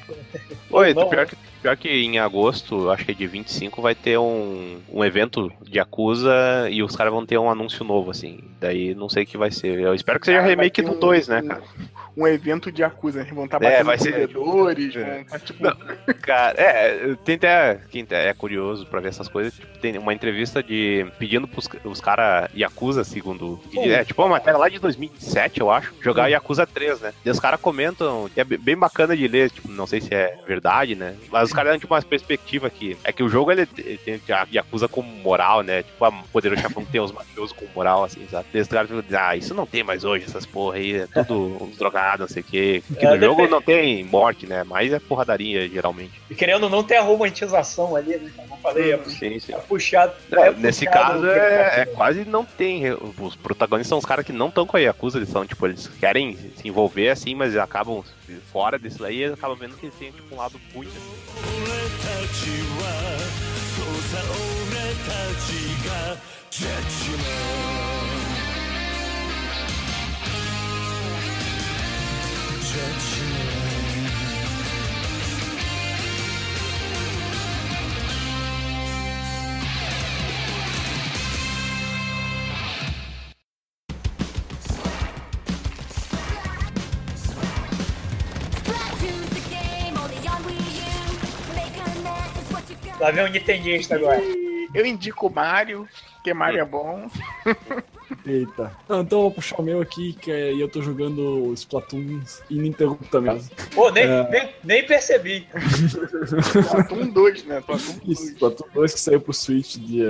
D: Oi,
C: não,
D: pior,
C: né?
D: que, pior que em agosto, acho que é de 25, vai ter um, um evento de Yakuza e os caras vão ter um anúncio novo, assim. Daí não sei o que vai ser. Eu espero que seja
B: Cara,
D: remake do
B: um-
D: 2, né, cara?
B: Um evento de Yakuza, né? Vão estar
D: É,
B: batendo
D: vai
B: nos
D: ser-
B: vendedores,
D: É.
B: vão tá, tipo...
D: Não. Cara, é, tem até. Quem é curioso pra ver essas coisas, tipo, tem uma entrevista de. pedindo pros os caras Yakuza, segundo. É, tipo uma matéria lá de 2007, eu acho, jogar Yakuza 3, né? E os caras comentam, é be- bem bacana de ler, tipo, não sei se é verdade, né? Mas os caras dão tipo uma perspectiva aqui. É que o jogo ele, ele tem a Yakuza como moral, né? Tipo, a Poderoso Chefão tem os mafiosos com moral, assim, sabe? E os caras ficam dizendo, ah, isso não tem mais hoje, essas porra aí, é tudo uns drogados, não sei o quê. Que
C: É,
D: no jogo não tem morte, né? Mas é porradaria, geralmente.
C: E querendo ou não, tem a romantização ali, né? Como eu falei, é,
D: Sim, sim.
C: é puxado.
D: É,
C: é
D: nesse
C: puxado
D: caso, é, é quase não tem. Os protagonistas são os caras que não estão com a Yakuza, eles são, tipo, eles querem se envolver assim, mas acabam fora disso daí e acabam vendo que eles têm, tipo, um lado muito assim.
C: Lá vem o Nintendista agora.
B: Eu indico o Mario, porque Mario é bom.
A: Eita. Não, então eu vou puxar o meu aqui, que é, eu tô jogando Splatoon ininterruptamente.
C: Pô, nem, é... nem, nem, percebi.
B: Splatoon 2, né?
A: Splatoon 2. Isso, Splatoon 2 que saiu pro Switch dia,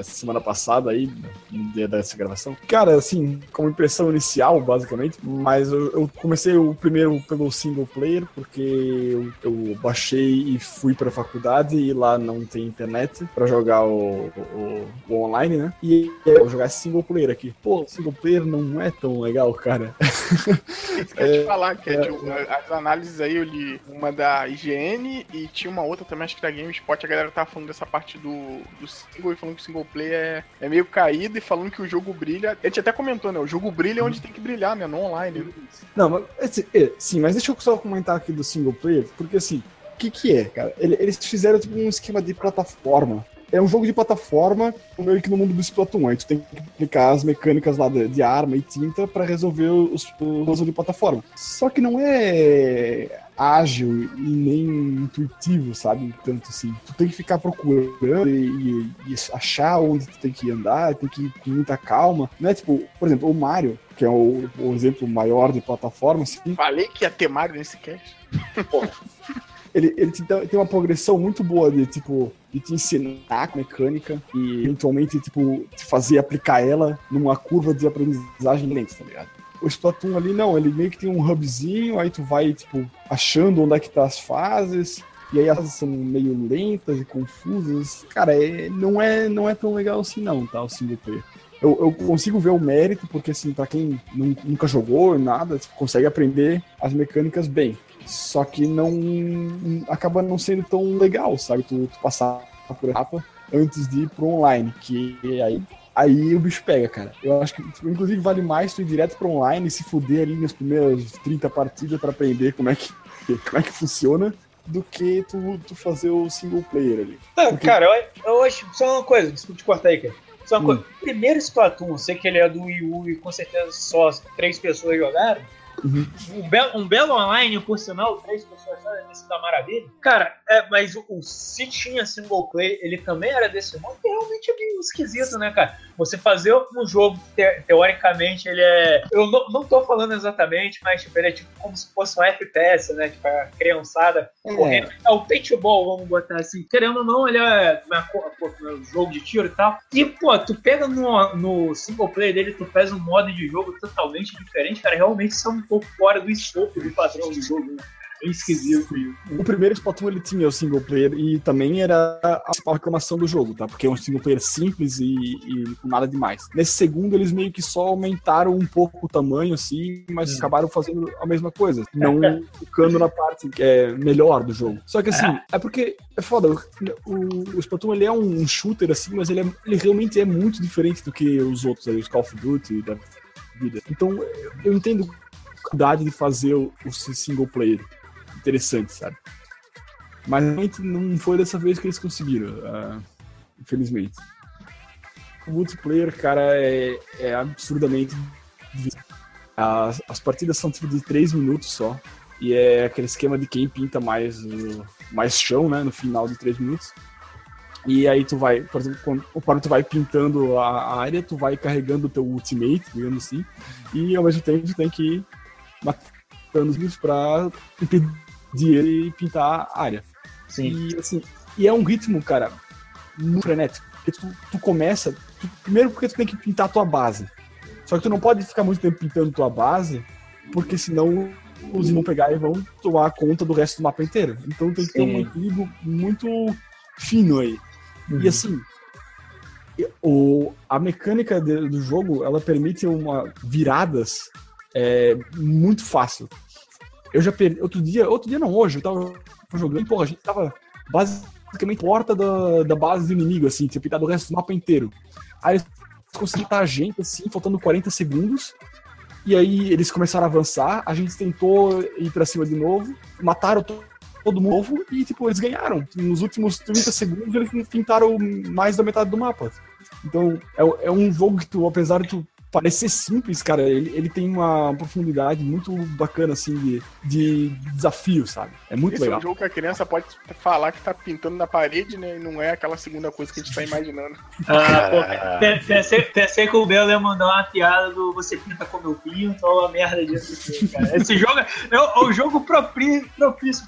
A: essa semana passada aí, no dia dessa gravação. Cara, assim, como impressão inicial, basicamente, mas eu, eu comecei o primeiro pelo single player, porque eu, eu, baixei e fui pra faculdade e lá não tem internet pra jogar o, o, o online, né? E eu vou jogar single player aqui. Pô, single player não é tão legal, cara.
B: Isso que eu ia te falar, que é, é, as análises aí eu li uma da IGN e tinha uma outra também, acho que da GameSpot, a galera tava falando dessa parte do, do single e falando que o single player é, é meio caído e falando que o jogo brilha. A gente até comentou, né? O jogo brilha onde tem que brilhar, né? No online.
A: Não, mas assim, sim, mas deixa eu só comentar aqui do single player, porque assim, o que que é, cara? Eles fizeram tipo um esquema de plataforma é um jogo de plataforma, meio que no mundo do Splatoon. Tu tem que aplicar as mecânicas lá de, de arma e tinta para resolver os puzzles de plataforma. Só que não é ágil e nem intuitivo, sabe? Tanto assim. Tu tem que ficar procurando e, e, achar onde tu tem que andar, tem que ir com muita calma. Não é tipo, por exemplo, o Mario, que é o, o exemplo maior de plataforma. Assim.
B: Falei que ia ter Mario nesse cast.
A: ele, ele tem uma progressão muito boa de, tipo, de te ensinar mecânica e eventualmente, tipo, te fazer aplicar ela numa curva de aprendizagem lenta, tá ligado? O Splatoon ali, não, ele meio que tem um hubzinho, aí tu vai, tipo, achando onde é que tá as fases, e aí elas são meio lentas e confusas. Cara, é, não, é, não é tão legal assim não, tá, o single player. Eu, eu, consigo ver o mérito, porque assim, pra quem nunca jogou nada, tipo, consegue aprender as mecânicas bem. Só que não. acaba não sendo tão legal, sabe? Tu, tu passar por etapa antes de ir pro online, que aí aí o bicho pega, cara. Eu acho que, inclusive, vale mais tu ir direto pro online e se fuder ali nas primeiras 30 partidas para aprender como é que, como é que funciona, do que tu, tu fazer o single player ali.
C: Porque... Cara, eu, eu acho. Só uma coisa, desculpa te cortar aí, cara. Só uma hum. coisa. Primeiro Splatoon, eu sei que ele é do Wii U e com certeza só três pessoas jogaram. Uhum. Um, belo, um belo online, por sinal, três pessoas só, da maravilha. Cara, é, mas o, o, se tinha single play, ele também era desse modo, que realmente é meio esquisito, né, cara? Você fazer um jogo, te, teoricamente, ele é. Eu não, não tô falando exatamente, mas tipo, ele é tipo como se fosse um FPS, né? Tipo, a criançada é. correndo. É o paintball, vamos botar assim. Querendo ou não, ele é um jogo de tiro e tal. E, pô, tu pega no, no single player dele, tu faz um modo de jogo totalmente diferente, cara. Realmente são pouco fora do escopo do padrão do jogo, né? É esquisito.
A: O primeiro Splatoon ele tinha o single player e também era a principal reclamação do jogo, tá? Porque é um single player simples e, e nada demais. Nesse segundo, eles meio que só aumentaram um pouco o tamanho, assim, mas hum. acabaram fazendo a mesma coisa. Não focando na parte que é melhor do jogo. Só que assim, é, é porque é foda. O, o Splatoon ele é um shooter, assim, mas ele, é, ele realmente é muito diferente do que os outros aí, os Call of Duty da vida. Então, eu entendo dificuldade de fazer o, o single player interessante, sabe? Mas realmente não foi dessa vez que eles conseguiram, uh, infelizmente. O multiplayer, cara, é, é absurdamente as, as partidas são tipo de 3 minutos só. E é aquele esquema de quem pinta mais, mais chão, né? No final de 3 minutos. E aí tu vai, por exemplo, quando, quando tu vai pintando a área, tu vai carregando o teu ultimate, digamos assim, e ao mesmo tempo tu tem que matando os bichos pra impedir ele pintar a área. Sim. E, assim, e é um ritmo, cara, muito frenético. Porque tu, tu começa, tu, primeiro porque tu tem que pintar a tua base. Só que tu não pode ficar muito tempo pintando tua base, porque senão os vão pegar e vão tomar conta do resto do mapa inteiro. Então tem que ter um equilíbrio muito fino aí. Uhum. E assim, o, a mecânica de, do jogo, ela permite uma viradas é, muito fácil. Eu já perdi. Outro dia, outro dia não, hoje, eu tava jogando, porra, a gente tava basicamente porta da, da base do inimigo, assim, tinha pintado o resto do mapa inteiro. Aí eles conseguiram a gente, assim, faltando 40 segundos. E aí eles começaram a avançar, a gente tentou ir pra cima de novo, mataram todo mundo e, tipo, eles ganharam. Nos últimos 30 segundos eles pintaram mais da metade do mapa. Então, é, é um jogo que tu, apesar de tu parece ser simples, cara, ele, ele tem uma profundidade muito bacana, assim, de, de desafio, sabe? É muito
B: Esse
A: legal.
B: é um jogo que a criança pode falar que tá pintando na parede, né? E não é aquela segunda coisa que a gente tá imaginando.
C: Ah, pô, pe- pensei, pensei que o Belo ia mandar uma piada do você pinta como eu pinto ou uma merda disso aqui, cara. Esse jogo é, é o, é o jogo propício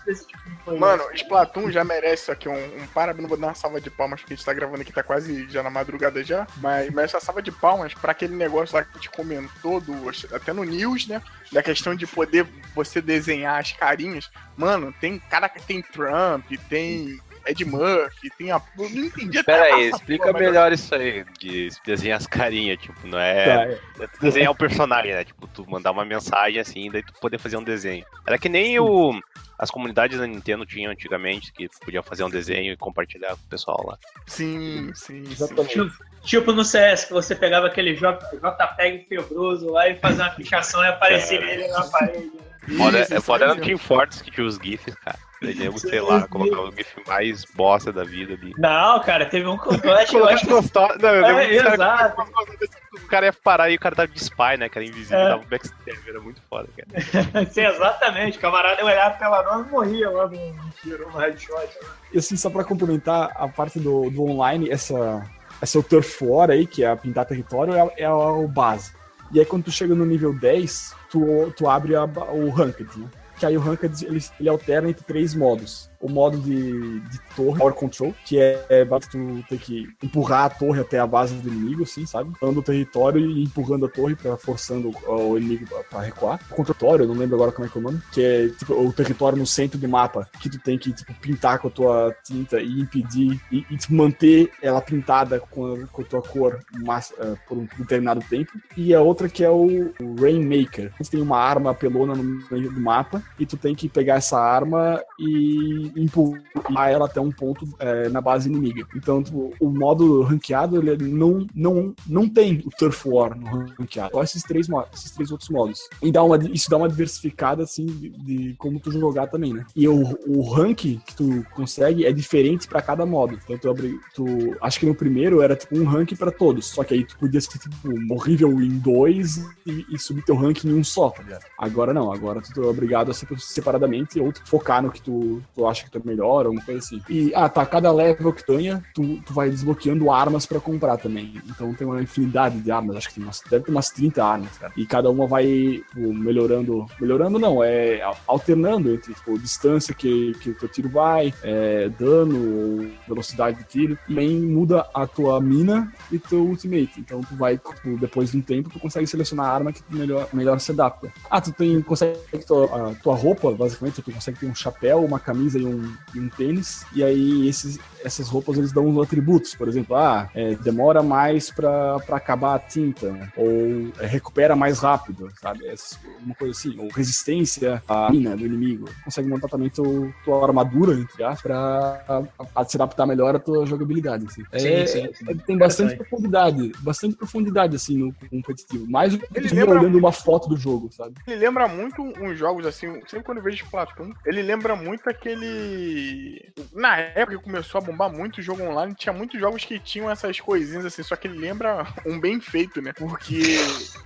C: pra esse tipo de coisa.
B: Mano, Splatoon já merece aqui um, um parabéns. Não vou dar uma salva de palmas, porque a gente tá gravando aqui, tá quase já na madrugada já. Mas merece a salva de palmas pra aquele negócio lá que a gente comentou, do, até no News, né? Da questão de poder você desenhar as carinhas. Mano, tem cara que tem Trump, tem Ed Murphy, tem a. Eu não entendi até
D: Pera aí,
B: essa
D: explica
B: porra, mas-
D: melhor isso aí, de desenhar as carinhas, tipo, não é,
A: Tá, é.
D: desenhar o personagem, né? Tipo, tu mandar uma mensagem assim, daí tu poder fazer um desenho. Era que nem o, as comunidades da Nintendo tinham antigamente, que tu podia fazer um desenho e compartilhar com o pessoal lá.
B: Sim, sim, sim.
A: Exatamente.
C: Tipo, tipo no CS, que você pegava aquele J- JPEG febroso lá e fazia uma pichação e aparecia ele na parede.
D: Foda,
B: Isso,
D: é foda era no. Team Fortress que tinha os GIFs, cara. Desenho, sei lá, colocar o GIF mais bosta da vida ali.
C: Não, cara, teve um que eu acho, que
D: gostoso. Não, eu
C: É,
D: que os caras-
C: exato.
D: O cara ia parar e o cara tava de spy, né? Que era invisível,
C: É.
D: dava um backstab, era muito foda, cara.
C: Sim, exatamente. O camarada olhava pela nova e morria lá no no tiro, no headshot. né?
A: E assim, só pra complementar a parte do, do online, essa, essa o Turf War aí, que é pintar território, é, é o base. E aí quando tu chega no nível 10, tu, tu abre a o Ranked, né? Que aí o Ranked, ele, ele alterna entre três modos. O modo de, de torre, Power Control, que é, é basicamente tu ter que empurrar a torre até a base do inimigo, assim, sabe? Dando o território e empurrando a torre, pra, forçando o, inimigo pra, recuar. O não lembro agora como é que é o nome, que é tipo o território no centro do mapa, que tu tem que tipo, pintar com a tua tinta e impedir, e, e manter ela pintada com a, com a tua cor mas, eh, por um determinado tempo. E a outra que é o, o Rainmaker. Você tem uma arma pelona no meio do mapa, e tu tem que pegar essa arma e empurrar ela até um ponto eh, na base inimiga. Então, tipo, o modo ranqueado, ele não, não, não tem o Turf War no ranqueado. Só esses três, esses três outros modos. E dá uma, isso dá uma diversificada, assim, de, de como tu jogar também, né? E o, o rank que tu consegue é diferente pra cada modo. Então, tu, abre, tu acho que no primeiro era tipo um rank pra todos. Só que aí tu podia ser tipo horrível em dois e, e subir teu rank em um só, tá ligado? Agora não, agora tu é obrigado a ser separadamente ou focar no que tu, tu acha que tu é melhor, alguma coisa assim. E, ah, tá, cada level que tu ganha, tu, tu vai desbloqueando armas pra comprar também. Então tem uma infinidade de armas, acho que tem umas, deve ter umas 30 armas, cara. E cada uma vai tipo, melhorando, melhorando não, é alternando entre tipo, distância que, que o teu tiro vai, é, dano, velocidade de tiro. Também muda a tua mina e teu ultimate. Então tu vai, tipo, depois de um tempo, tu consegue selecionar a arma que melhor, melhor se adapta. Ah, tu tem, consegue tua, a tua roupa, basicamente, tu consegue ter um chapéu, uma camisa e um, e um tênis. E aí esses, essas roupas eles dão uns atributos, por exemplo, ah, é, demora mais pra, pra acabar a tinta, né? ou é, recupera mais rápido, sabe? Uma coisa assim, ou resistência à mina do inimigo. Consegue montar também tu, tua armadura, entre aspas, pra a- a- se adaptar melhor à tua jogabilidade. Assim.
C: Sim,
A: É-
C: sim, sim.
A: é- tem bastante profundidade, bastante profundidade assim no competitivo. Mais do que
B: Ele lembra
A: olhando uma foto do jogo, sabe?
B: Ele lembra muito uns jogos assim, sempre quando eu vejo Splatoon, ele lembra muito aquele. Na época que começou a bombar muito o jogo online, tinha muitos jogos que tinham essas coisinhas assim, só que ele lembra um bem feito, né? Porque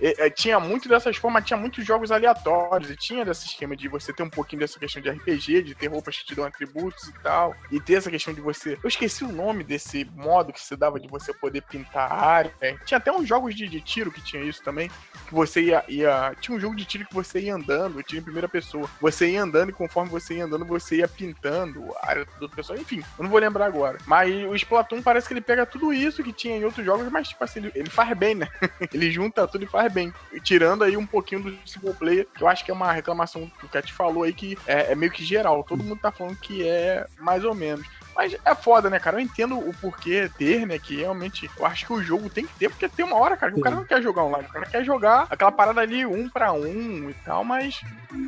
B: é, é, tinha muito dessas formas, tinha muitos jogos aleatórios, e tinha desse esquema de você ter um pouquinho dessa questão de RPG, de ter roupas que te dão atributos e tal, e ter essa questão de você. Eu esqueci o nome desse modo que se dava de você poder pintar a área. Tinha até uns jogos de, de tiro que tinha isso também que você ia, ia. Tinha um jogo de tiro que você ia andando, tiro em primeira pessoa. Você ia andando e conforme você ia andando, você ia pintando a área do pessoal. Enfim, eu não vou lembrar agora. Mas o Splatoon parece que ele pega tudo isso que tinha em outros jogos, mas tipo assim, ele, ele faz bem, né? ele junta tudo e faz bem. E Tirando aí um pouquinho do single player, que eu acho que é uma reclamação que o Cat falou aí, que é, é meio que geral. Todo mundo tá falando que é mais ou menos. Mas é foda, né, cara? Eu entendo o porquê ter, né? Que realmente eu acho que o jogo tem que ter, porque tem uma hora, cara, que o cara não quer jogar online. O cara quer jogar aquela parada ali um pra um e tal, mas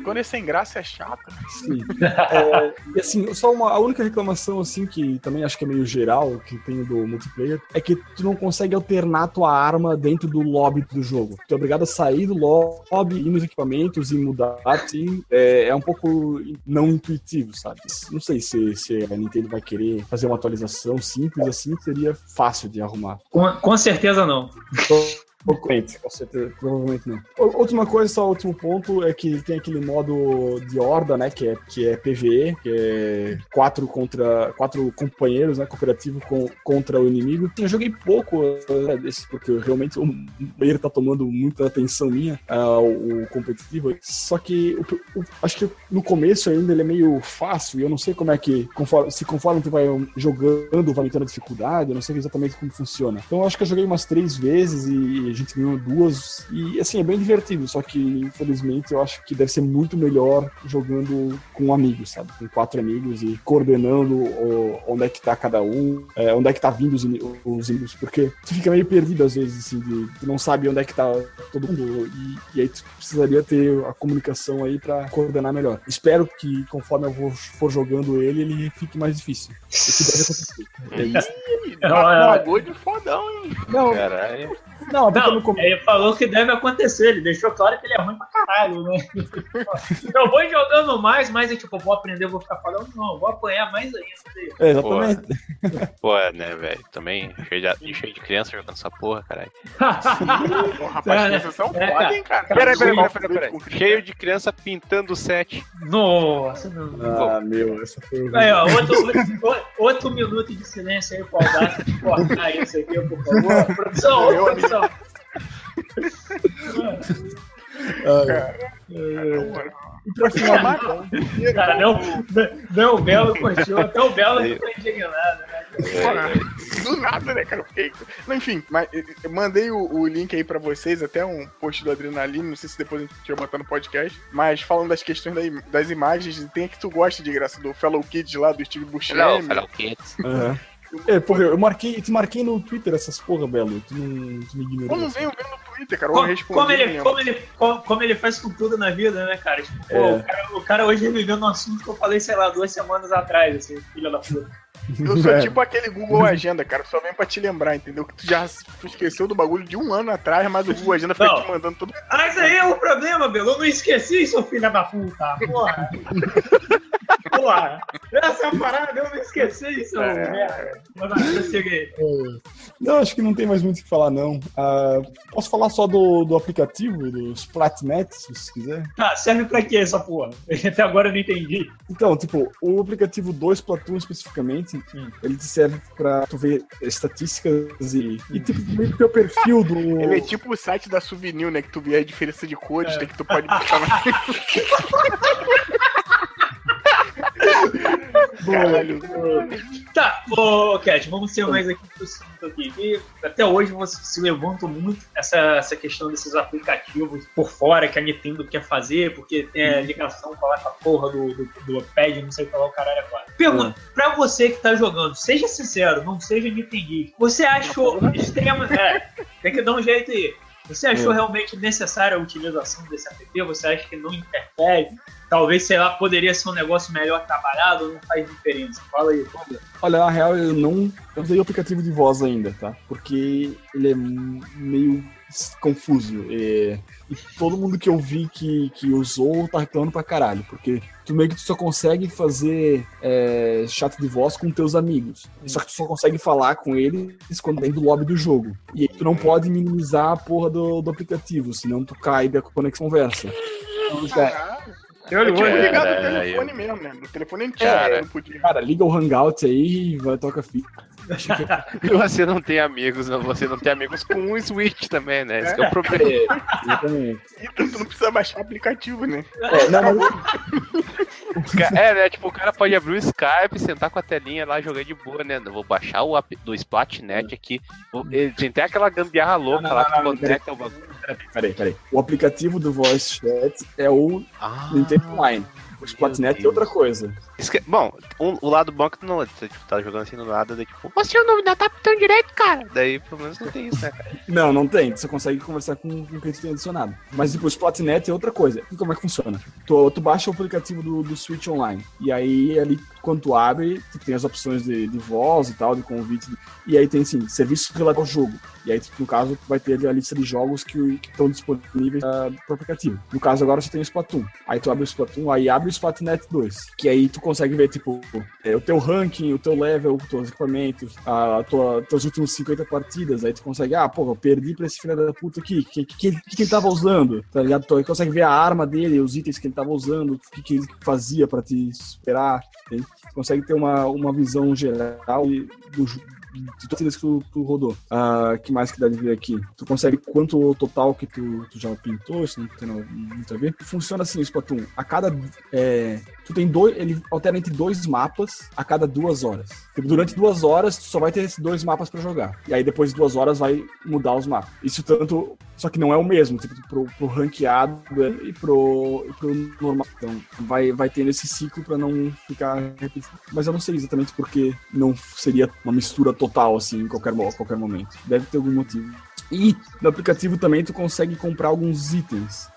B: quando é sem graça é chato. né?
A: Sim. É, e assim, só uma, a única reclamação, assim, que também acho que é meio geral, que tem do multiplayer, é que tu não consegue alternar tua arma dentro do lobby do jogo. Tu é obrigado a sair do lobby, ir nos equipamentos e mudar, assim, é, é um pouco não intuitivo, sabe? Não sei se, se a Nintendo vai querer fazer uma atualização simples assim, seria fácil de arrumar.
C: Com, com certeza não.
A: Provavelmente, com certeza, provavelmente não. Última coisa, só último ponto, é que tem aquele modo de horda, né, que é, que é PVE, que é quatro contra quatro companheiros, né, cooperativo com, contra o inimigo. Eu joguei pouco uh, desse, porque realmente o player tá tomando muita atenção minha, uh, o, competitivo, só que o, o, acho que no começo ainda ele é meio fácil, e eu não sei como é que, conforme, se conforme tu vai jogando, vai aumentando a dificuldade, eu não sei exatamente como funciona. Então acho que eu joguei umas três vezes e a gente ganhou duas. E assim, é bem divertido, só que infelizmente eu acho que deve ser muito melhor jogando com amigos, sabe? Com quatro amigos e coordenando o, onde é que tá cada um, é, onde é que tá vindo os, os inimigos, porque tu fica meio perdido às vezes, assim, de, tu não sabe onde é que tá todo mundo e, e aí tu precisaria ter a comunicação aí para coordenar melhor. Espero que conforme eu vou, for jogando ele, ele fique mais difícil. O que deve acontecer.
B: É isso. Não, é... de fodão, hein?
A: Não, Caralho. Não,
C: não come... ele falou que deve acontecer. Ele deixou claro que ele é ruim pra caralho, né? eu vou jogando mais, mas é tipo, vou aprender, vou ficar falando, não, vou apanhar mais ainda.
A: É, exatamente.
D: Pô, é, né, velho? Também cheio de, cheio de criança jogando essa porra, caralho.
B: Pô, rapaz, crianças são é, foda, hein, cara?
D: Peraí, peraí, peraí, peraí. Cheio de criança pintando o set.
C: Nossa,
A: não. Ah, meu, essa foi.
C: Aí, ó, outro, outro, outro minuto de silêncio aí pra Audacity cortar isso aqui, por favor. Produção, ô, produção.
A: Cara, finalizar,
C: cara, não, não, o Belo curtiu, até o Belo ficou indignado, né?
B: Do nada, né, cara? Fiquei... Enfim, mas eu mandei o, o, link aí pra vocês, até um post do Adrenaline, não sei se depois a gente vai botar no podcast, mas falando das questões da, das imagens, tem a que tu gosta de graça do Fellow Kids lá, do Steve Buscemi. Não,
D: Fellow Kids.
A: Uhum. É, porra, eu marquei, te marquei no Twitter essas porra, Belo. Tu não, tu me ignorou.
B: Como venho vendo no Twitter, cara?
C: Como, como, ele, como, ele, como, como, ele faz com tudo na vida, né, cara? Tipo, é. pô, o cara, o cara hoje reviveu um assunto que eu falei, sei lá, duas semanas atrás, assim, filha da puta.
B: Eu sou é. tipo aquele Google Agenda, cara. Só vem pra te lembrar, entendeu? Que tu já esqueceu do bagulho de um ano atrás, mas o Google Agenda foi te mandando tudo.
C: Ah, isso aí é o problema, Belo. Eu não esqueci, seu filho da puta. Porra. Porra. Essa é parada, eu não esqueci, é. merda.
A: Não, acho que não tem mais muito o que falar, não. Uh, posso falar só do, do aplicativo, do Splatnet, se você quiser?
C: Tá, serve pra quê essa porra? Até agora eu não entendi.
A: Então, tipo, o aplicativo do Splatoon especificamente, hum. ele te serve pra tu ver estatísticas e, e tipo, meio que teu perfil do...
B: Ele é tipo o site da Souvenir, né? Que tu vê a diferença de cores, é. que tu pode buscar na...
C: Caralho. Tá, ô Cat, vamos ser mais aqui pro assunto aqui. E até hoje você se levanta muito essa, essa questão desses aplicativos por fora que a Nintendo quer fazer, porque tem a ligação com a porra do, do, do pad, não sei falar o caralho agora. Pergunta, é. pra você que tá jogando, seja sincero, não seja Nintendo, você achou extrema. É, tem que dar um jeito aí. Você achou é. realmente necessária a utilização desse app? Você acha que não interfere? talvez, sei lá, poderia ser um negócio melhor trabalhado, não faz diferença. Fala aí,
A: Olha, na real, eu não eu usei o aplicativo de voz ainda, tá? Porque ele é meio confuso. E, e, todo mundo que eu vi que, que usou tá reclamando pra caralho, porque tu meio que tu só consegue fazer é, chat de voz com teus amigos. Só que tu só consegue falar com eles quando dentro do lobby do jogo. E aí tu não pode minimizar a porra do, do aplicativo, senão tu cai da conexão conversa. Então, já,
B: eu, ligado no telefone eu... mesmo, né? No telefone antigo,
A: cara, não podia. Cara, liga o Hangout aí e vai tocar fita.
D: você não tem amigos, não, você não tem amigos com um Switch também, né? Esse é, é o problema.
B: então tu não precisa baixar o aplicativo, né?
A: É, não, mas...
D: é, né? Tipo, o cara pode abrir o Skype, sentar com a telinha lá, jogar de boa, né? Eu vou baixar o app do Splatnet aqui. Tem até aquela gambiarra louca não, lá não, que conecta o bagulho.
A: Peraí, peraí. O aplicativo do Voice Chat é o ah. Nintendo Online. O Spotnet é outra coisa.
D: Que, bom, um, o lado bom é que tu não você, tipo, tá jogando assim no lado, daí tipo, você o nome da tá tão direito, cara. Daí pelo menos não tem isso, né, cara?
A: Não, não tem. Você consegue conversar com, com quem tu tem adicionado. Mas tipo, o Spotnet é outra coisa. E como é que funciona? Tu, tu baixa o aplicativo do, do Switch Online. E aí ali, quando tu abre, tu tem as opções de, de voz e tal, de convite. E aí tem assim, serviço relativo ao jogo. E aí, no caso, vai ter a lista de jogos que estão disponíveis uh, pro aplicativo. No caso, agora você tem o Splatoon. Aí tu abre o Splatoon, aí abre o Splatnet 2. Que aí tu consegue ver, tipo, é, o teu ranking, o teu level, os teus equipamentos, a tua, tuas últimas 50 partidas, aí tu consegue, ah, pô, eu perdi pra esse filho da puta aqui, o que, que, que, que, ele tava usando, tá ligado? Tu consegue ver a arma dele, os itens que ele tava usando, o que, que ele fazia pra te superar, tu consegue ter uma, uma visão geral do, de todas que tu, tu rodou. Ah, que mais que dá de ver aqui? Tu consegue quanto total que tu, tu já pintou, isso não tem muito a ver. Funciona assim, Splatoon. A cada. É, tu tem dois. Ele altera entre dois mapas a cada duas horas. Tipo, durante duas horas, tu só vai ter esses dois mapas para jogar. E aí depois de duas horas vai mudar os mapas. Isso tanto. Só que não é o mesmo, tipo, pro, pro ranqueado e pro, pro normal. Então, vai, vai tendo esse ciclo para não ficar repetido. Mas eu não sei exatamente porque não seria uma mistura total, assim, em qualquer, qualquer momento. Deve ter algum motivo. E no aplicativo também tu consegue comprar alguns itens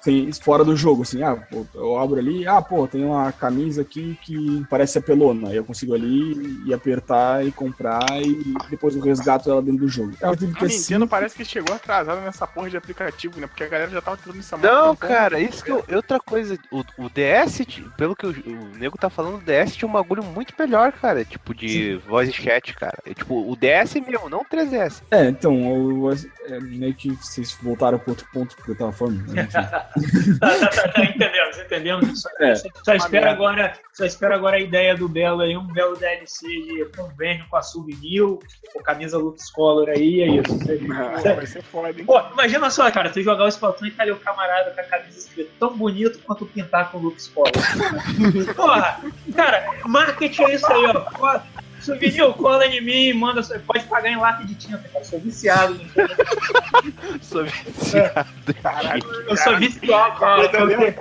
A: fora do jogo, assim, ah, pô, eu abro ali, ah, pô, tem uma camisa aqui que parece apelona, aí eu consigo ali e apertar e comprar e depois eu resgato ela dentro do jogo.
B: É, a Nintendo assim... parece que chegou atrasada nessa porra de aplicativo, né, porque a galera já tava tendo
D: isso Não, cara, isso que eu, outra coisa, o, o DS, pelo que o, o nego tá falando, o DS tinha um bagulho muito melhor, cara, tipo de Sim. voice chat, cara, é, tipo, o DS mesmo, não o 3DS.
A: É, então, o, é, meio que vocês voltaram para outro ponto que eu tava falando. Né?
C: tá, tá, tá, tá, entendemos, entendemos. Só, é. só, espera agora, só espera agora a ideia do Belo aí, um belo DLC de convênio com a Souvenir, tipo, camisa Lux Color aí, é isso.
B: Não, vai ser foda, hein?
C: Pô, imagina só, cara, tu jogar o Splatoon e tá ali o camarada com a camisa escrita tão bonito quanto pintar com Lux Color. Porra, cara, marketing é isso aí, ó. Souvenir, cola em mim, manda. Pode pagar em lata de tinta, cara. Sou viciado.
D: sou viciado. Caralho,
C: eu sou viciado, cara. Eu tenho,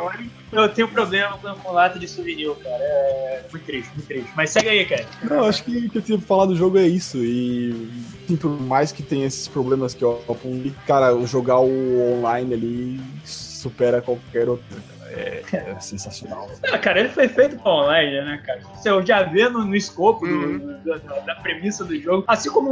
C: eu tenho problema com, lata de souvenir, cara. É muito triste, muito triste. Mas segue aí, cara.
A: Não, acho que o que eu tinha pra falar do jogo é isso. E sim, por mais que tenha esses problemas que eu apontei, cara, jogar o online ali supera qualquer outro. É, é sensacional.
C: Ah, cara, ele foi feito para online, né, cara? Você já vê no, no escopo uhum. do, da, da, premissa do jogo. Assim como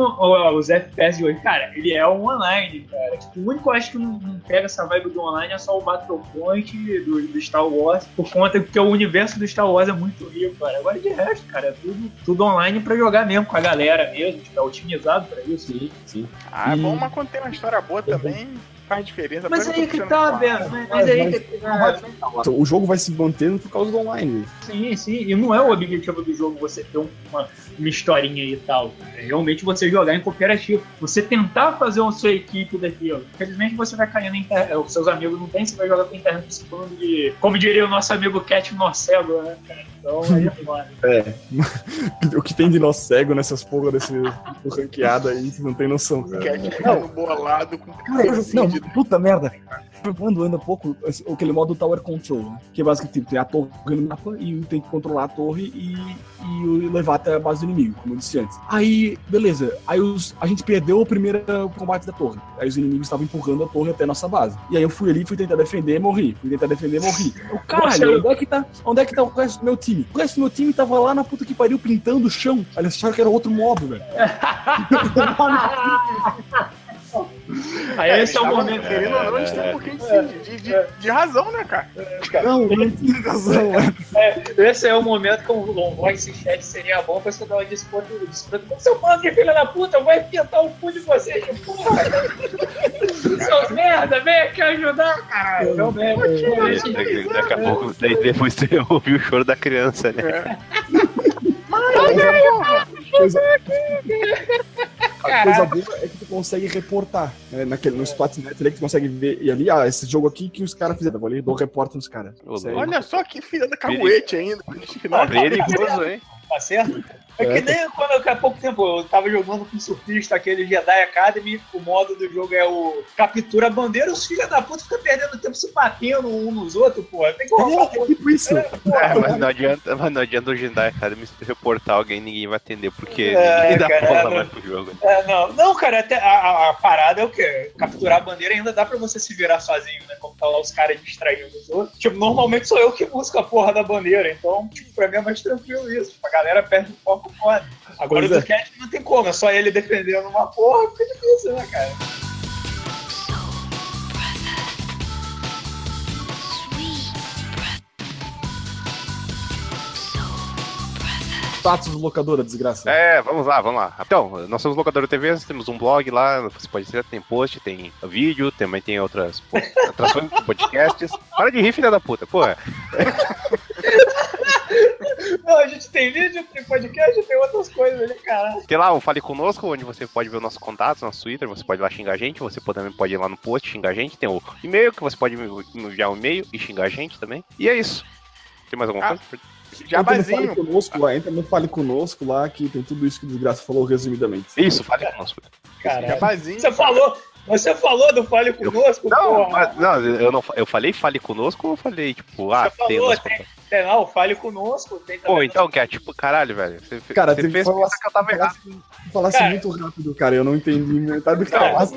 C: os FPS de hoje, cara, ele é um online, cara. Tipo, o único, acho que não, não, pega essa vibe do online é só o Battlefront do, do Star Wars, por conta que o universo do Star Wars é muito rico, cara. Agora, de resto, cara, é tudo, tudo online pra jogar mesmo com a galera mesmo, tipo, é otimizado pra isso.
A: Sim, sim.
B: Ah, é bom, mas quando tem uma história boa também faz diferença.
C: Mas aí que tá, vendo? Mas, mas aí que tá.
A: O jogo vai se mantendo por causa do online.
C: Sim, sim. E não é o objetivo do jogo você ter uma, uma historinha e tal. É realmente você jogar em cooperativo. Você tentar fazer uma sua equipe daquilo. Infelizmente você vai cair na internet. Os seus amigos não tem, você vai jogar com a internet participando de. Como diria o nosso amigo Cat Morcego, né, cara? Então aí é foda. É.
A: o que tem de nó cego nessas porra desse ranqueado aí, você não tem noção, cara.
B: Cat não. bolado com.
A: Cara, eu, não, puta merda. Quando anda pouco, aquele modo Tower Control, né? que é basicamente tipo, tem a torre no mapa e tem que controlar a torre e, e levar até a base do inimigo, como eu disse antes. Aí, beleza. Aí os, a gente perdeu o primeiro combate da torre. Aí os inimigos estavam empurrando a torre até a nossa base. E aí eu fui ali, fui tentar defender e morri. Fui tentar defender e morri. O caralho, onde é que tá? Onde é que tá o resto do meu time? O resto do meu time tava lá na puta que pariu pintando o chão. Eles acharam que era outro modo, velho.
C: Aí é, esse é o momento.
B: Querendo ou não, a gente tem um pouquinho de, de, de, de razão, né, cara?
A: Não, não tem razão.
C: É, esse é o momento que um voice chat seria bom pra você dar uma disputa. disputa com seu de filha da puta, vai pintar o cu de vocês, porra! Seu merda, vem aqui ajudar, caralho! Não, merda.
D: Daqui a pouco, depois você ouviu o choro da criança, né? É.
A: Mãe, coisa, a coisa boa é que tu consegue reportar. Né? Naquele, no Splatnet ali que tu consegue ver. E ali, ah, esse jogo aqui que os caras fizeram. Vou ali, dou repórter nos caras.
B: Olha só que filha da caguete ainda.
C: Perigoso, hein? Tá certo? É que nem quando há pouco tempo eu tava jogando com surfista aquele Jedi Academy, o modo do jogo é o captura a bandeira, os filhos da puta ficam perdendo tempo se batendo um nos outros, pô. Tem que
A: é, é tipo isso. É,
D: é, mas, não adianta, mas não adianta o Jedi Academy se reportar alguém, ninguém vai atender, porque é, ninguém dá cara, bola não, mais pro jogo.
C: É, não, não, cara, até a, a, a, parada é o quê? Capturar a bandeira ainda dá pra você se virar sozinho, né? Como tá lá os caras distraindo os outros. Tipo, normalmente sou eu que busco a porra da bandeira, então, tipo, pra mim é mais tranquilo isso. Tipo, a galera perde o foco Agora pois o do. Cat não tem como, é só ele defendendo uma porra, fica difícil, né, cara?
A: status locadora, desgraça.
D: É, vamos lá, vamos lá. Então, nós somos Locadora TV, nós temos um blog lá, você pode ser, tem post, tem vídeo, também tem outras atrações, podcasts. Para de rir, filha da puta, porra.
C: Não, a gente tem vídeo, tem podcast, tem outras coisas ali, caralho.
D: Tem lá o Fale Conosco, onde você pode ver os nossos contatos, nosso Twitter, você pode ir lá xingar a gente, você também pode ir lá no post xingar a gente, tem o e-mail, que você pode enviar um e-mail e xingar a gente também. E é isso. Tem mais alguma
B: Ah,
D: coisa?
B: Jabazinho.
A: Entra no Fale Conosco lá, entra no Fale Conosco lá, que tem tudo isso que o Desgraça falou resumidamente.
D: Isso, Fale Conosco.
C: Caralho.
B: Jabazinho.
C: Você falou, você falou do Fale Conosco,
D: Não,
C: porra.
D: mas- não, eu não eu falei Fale Conosco ou eu falei, tipo, ah,
C: Você
D: tem
C: falou,
D: umas
C: tem,
D: contas?
C: tem lá o Fale Conosco.
D: Pô, então, que é tipo, caralho, velho. Você,
A: Cara,
D: você fez
A: que falar,
D: pensar que eu tava errado.
A: falasse, falasse
C: Cara.
A: muito rápido, cara. Eu não entendi metade do que
C: Cara,
A: falasse.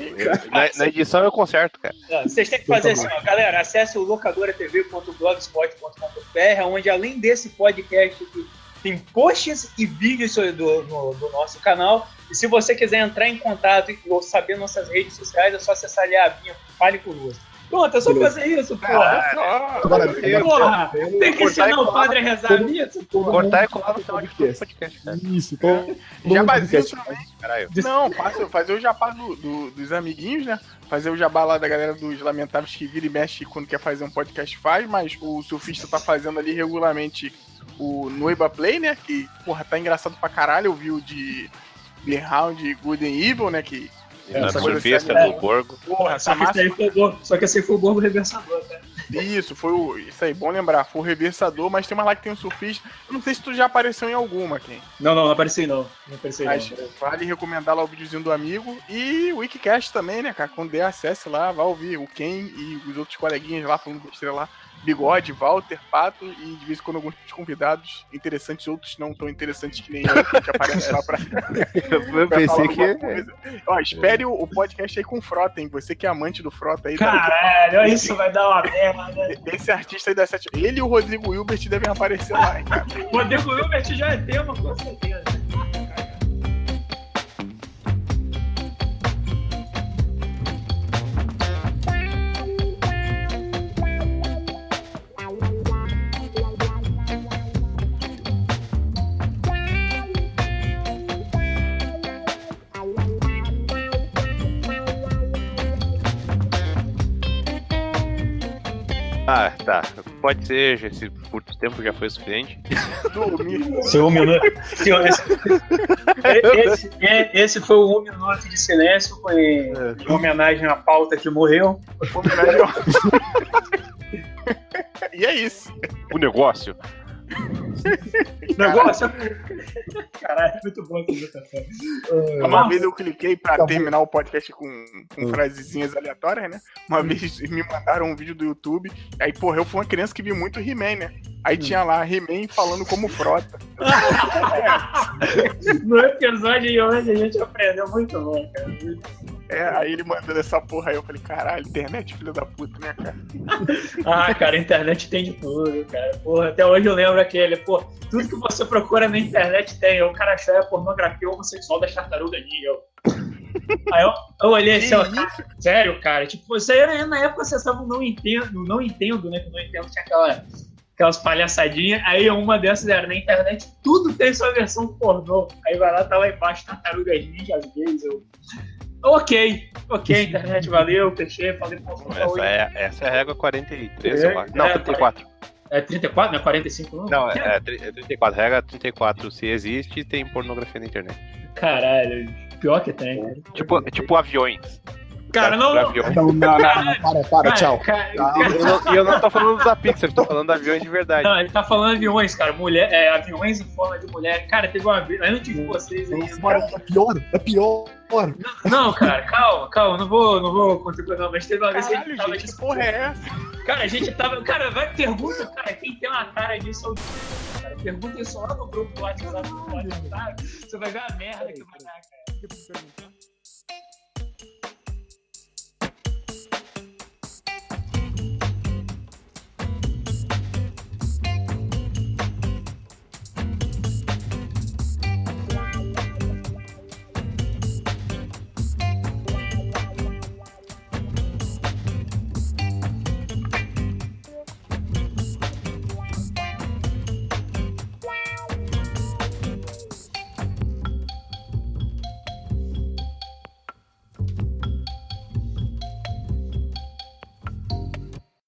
D: Na, na edição eu conserto, cara.
C: Não, Vocês têm que fazer assim, ó, galera, acesse o locadoratv.blogspot.com.br, onde além desse podcast tem posts e vídeos do, no- do nosso canal. E se você quiser entrar em contato ou saber nossas redes sociais, é só acessar ali a abinha Fale Conosco. Pronto, é só fazer isso, porra. Porra, tem que ensinar o padre a rezar a missa, porra.
D: Cortar e colar no final de todo
A: podcast.
D: podcast, cara.
A: Isso, então.
B: Jabazinho também.
D: Caralho.
B: Não, faça- fazer o jabá do- do- dos amiguinhos, né? Fazer o jabá lá da galera dos Lamentáveis que vira e mexe quando quer fazer um podcast faz, mas o surfista tá fazendo ali regularmente o Noiba Play, né? Que, porra, tá engraçado pra caralho. Eu vi o de Greyhound e Good and Evil, né? Que,
C: É, você-
D: do Borgo.
B: porra,
C: Só que, esse foi o Borgo- só que esse aí foi o Borgo reversador, tá?
B: Isso, foi o. Isso aí, bom lembrar. Foi o reversador, mas tem uma lá que tem um surfista. Eu não sei se tu já apareceu em alguma, quem.
C: Não, não, não apareci não. Não apareci
B: Mas
C: não.
B: vale recomendar lá o videozinho do amigo e o Wikicast também, né, cara? Quando der acesso lá, vai ouvir o Ken e os outros coleguinhas lá falando besteira lá. Bigode, Walter, Pato e de vez em quando alguns convidados interessantes, outros não tão interessantes que nem eu, que aparecem lá pra,
D: Eu
B: pra
D: pensei
B: falar
D: que.
B: coisa. Ó, espere o, o podcast aí com o Frota, hein? Você que é amante do Frota aí.
C: Caralho, isso vai dar uma merda. né?
B: Desse artista aí da sete. Ele e o Rodrigo Hilbert devem aparecer lá, hein, cara?
C: O Rodrigo Hilbert já é tema, com certeza.
D: Ah, tá. Pode ser, esse curto tempo já foi o suficiente.
B: Dormir.
C: Seu um minuto. Seu, esse, esse, é- esse foi o um minuto de silêncio, foi em homenagem à pauta que morreu.
B: Homenagem ao- E é isso.
D: O negócio.
C: Negócio. Caralho, muito bom essa imitação.
B: Uma vez eu cliquei pra
A: Tá bom.
B: terminar o podcast com, com
A: Hum.
B: frasezinhas aleatórias, né? Uma vez me mandaram um vídeo do YouTube. Aí, porra, eu fui uma criança que vi muito He-Man, né? Aí tinha lá He-Man falando como frota.
C: No episódio de hoje a gente aprendeu muito bom, cara.
B: É, aí ele mandando essa porra aí. Eu falei, caralho, internet, filho da puta, né, cara?
C: Ah, cara, a internet tem de tudo, cara. Porra, até hoje eu lembro aquele, pô, tudo que você procura na internet tem. O cara achou a pornografia homossexual da tartaruga ninja. Eu- Aí eu, eu olhei assim, ó, cara, sério, cara, tipo, você era na época você estava não entendo, não entendo, né? Que não entendo tinha aquela, aquelas palhaçadinhas. Aí uma dessas era na internet, tudo tem sua versão pornô. Aí vai lá, tá lá embaixo, tartarugas ninja, às vezes eu. Ok, ok, internet, valeu, fechei, falei, tá
D: Essa é, essa é a régua 43,
C: É,
D: eu acho. Não,
C: é,
D: 34.
C: É 34, não é 45 não?
D: Não, é, é é 34. Regra 34. Se existe, tem pornografia na internet.
C: Caralho, pior que tem.
D: Tipo, tipo aviões.
C: Cara, não,
D: Pra
C: não.
A: Não, não, não, não, para, para,
C: Cara,
A: tchau.
C: cara,
A: Tá.
D: Eu não- E eu não tô falando da Pixar, tô falando de aviões de verdade.
C: Não, ele tá falando aviões, cara. Mulher, é, aviões em forma de mulher. Cara, teve uma vez. Antes de vocês aí.
A: Nossa, cara, é pior, é pior.
C: Não, cara, calma, calma. Não vou, não vou contribuir, não. Mas teve uma vez que a gente tava.
B: gente, que porra é essa?
C: Cara, a gente tava. Cara, vai, pergunta, cara, quem tem uma cara disso é o. Cara, pergunta isso lá no grupo do WhatsApp. do WhatsApp, Você vai ver a merda que vai dar, cara.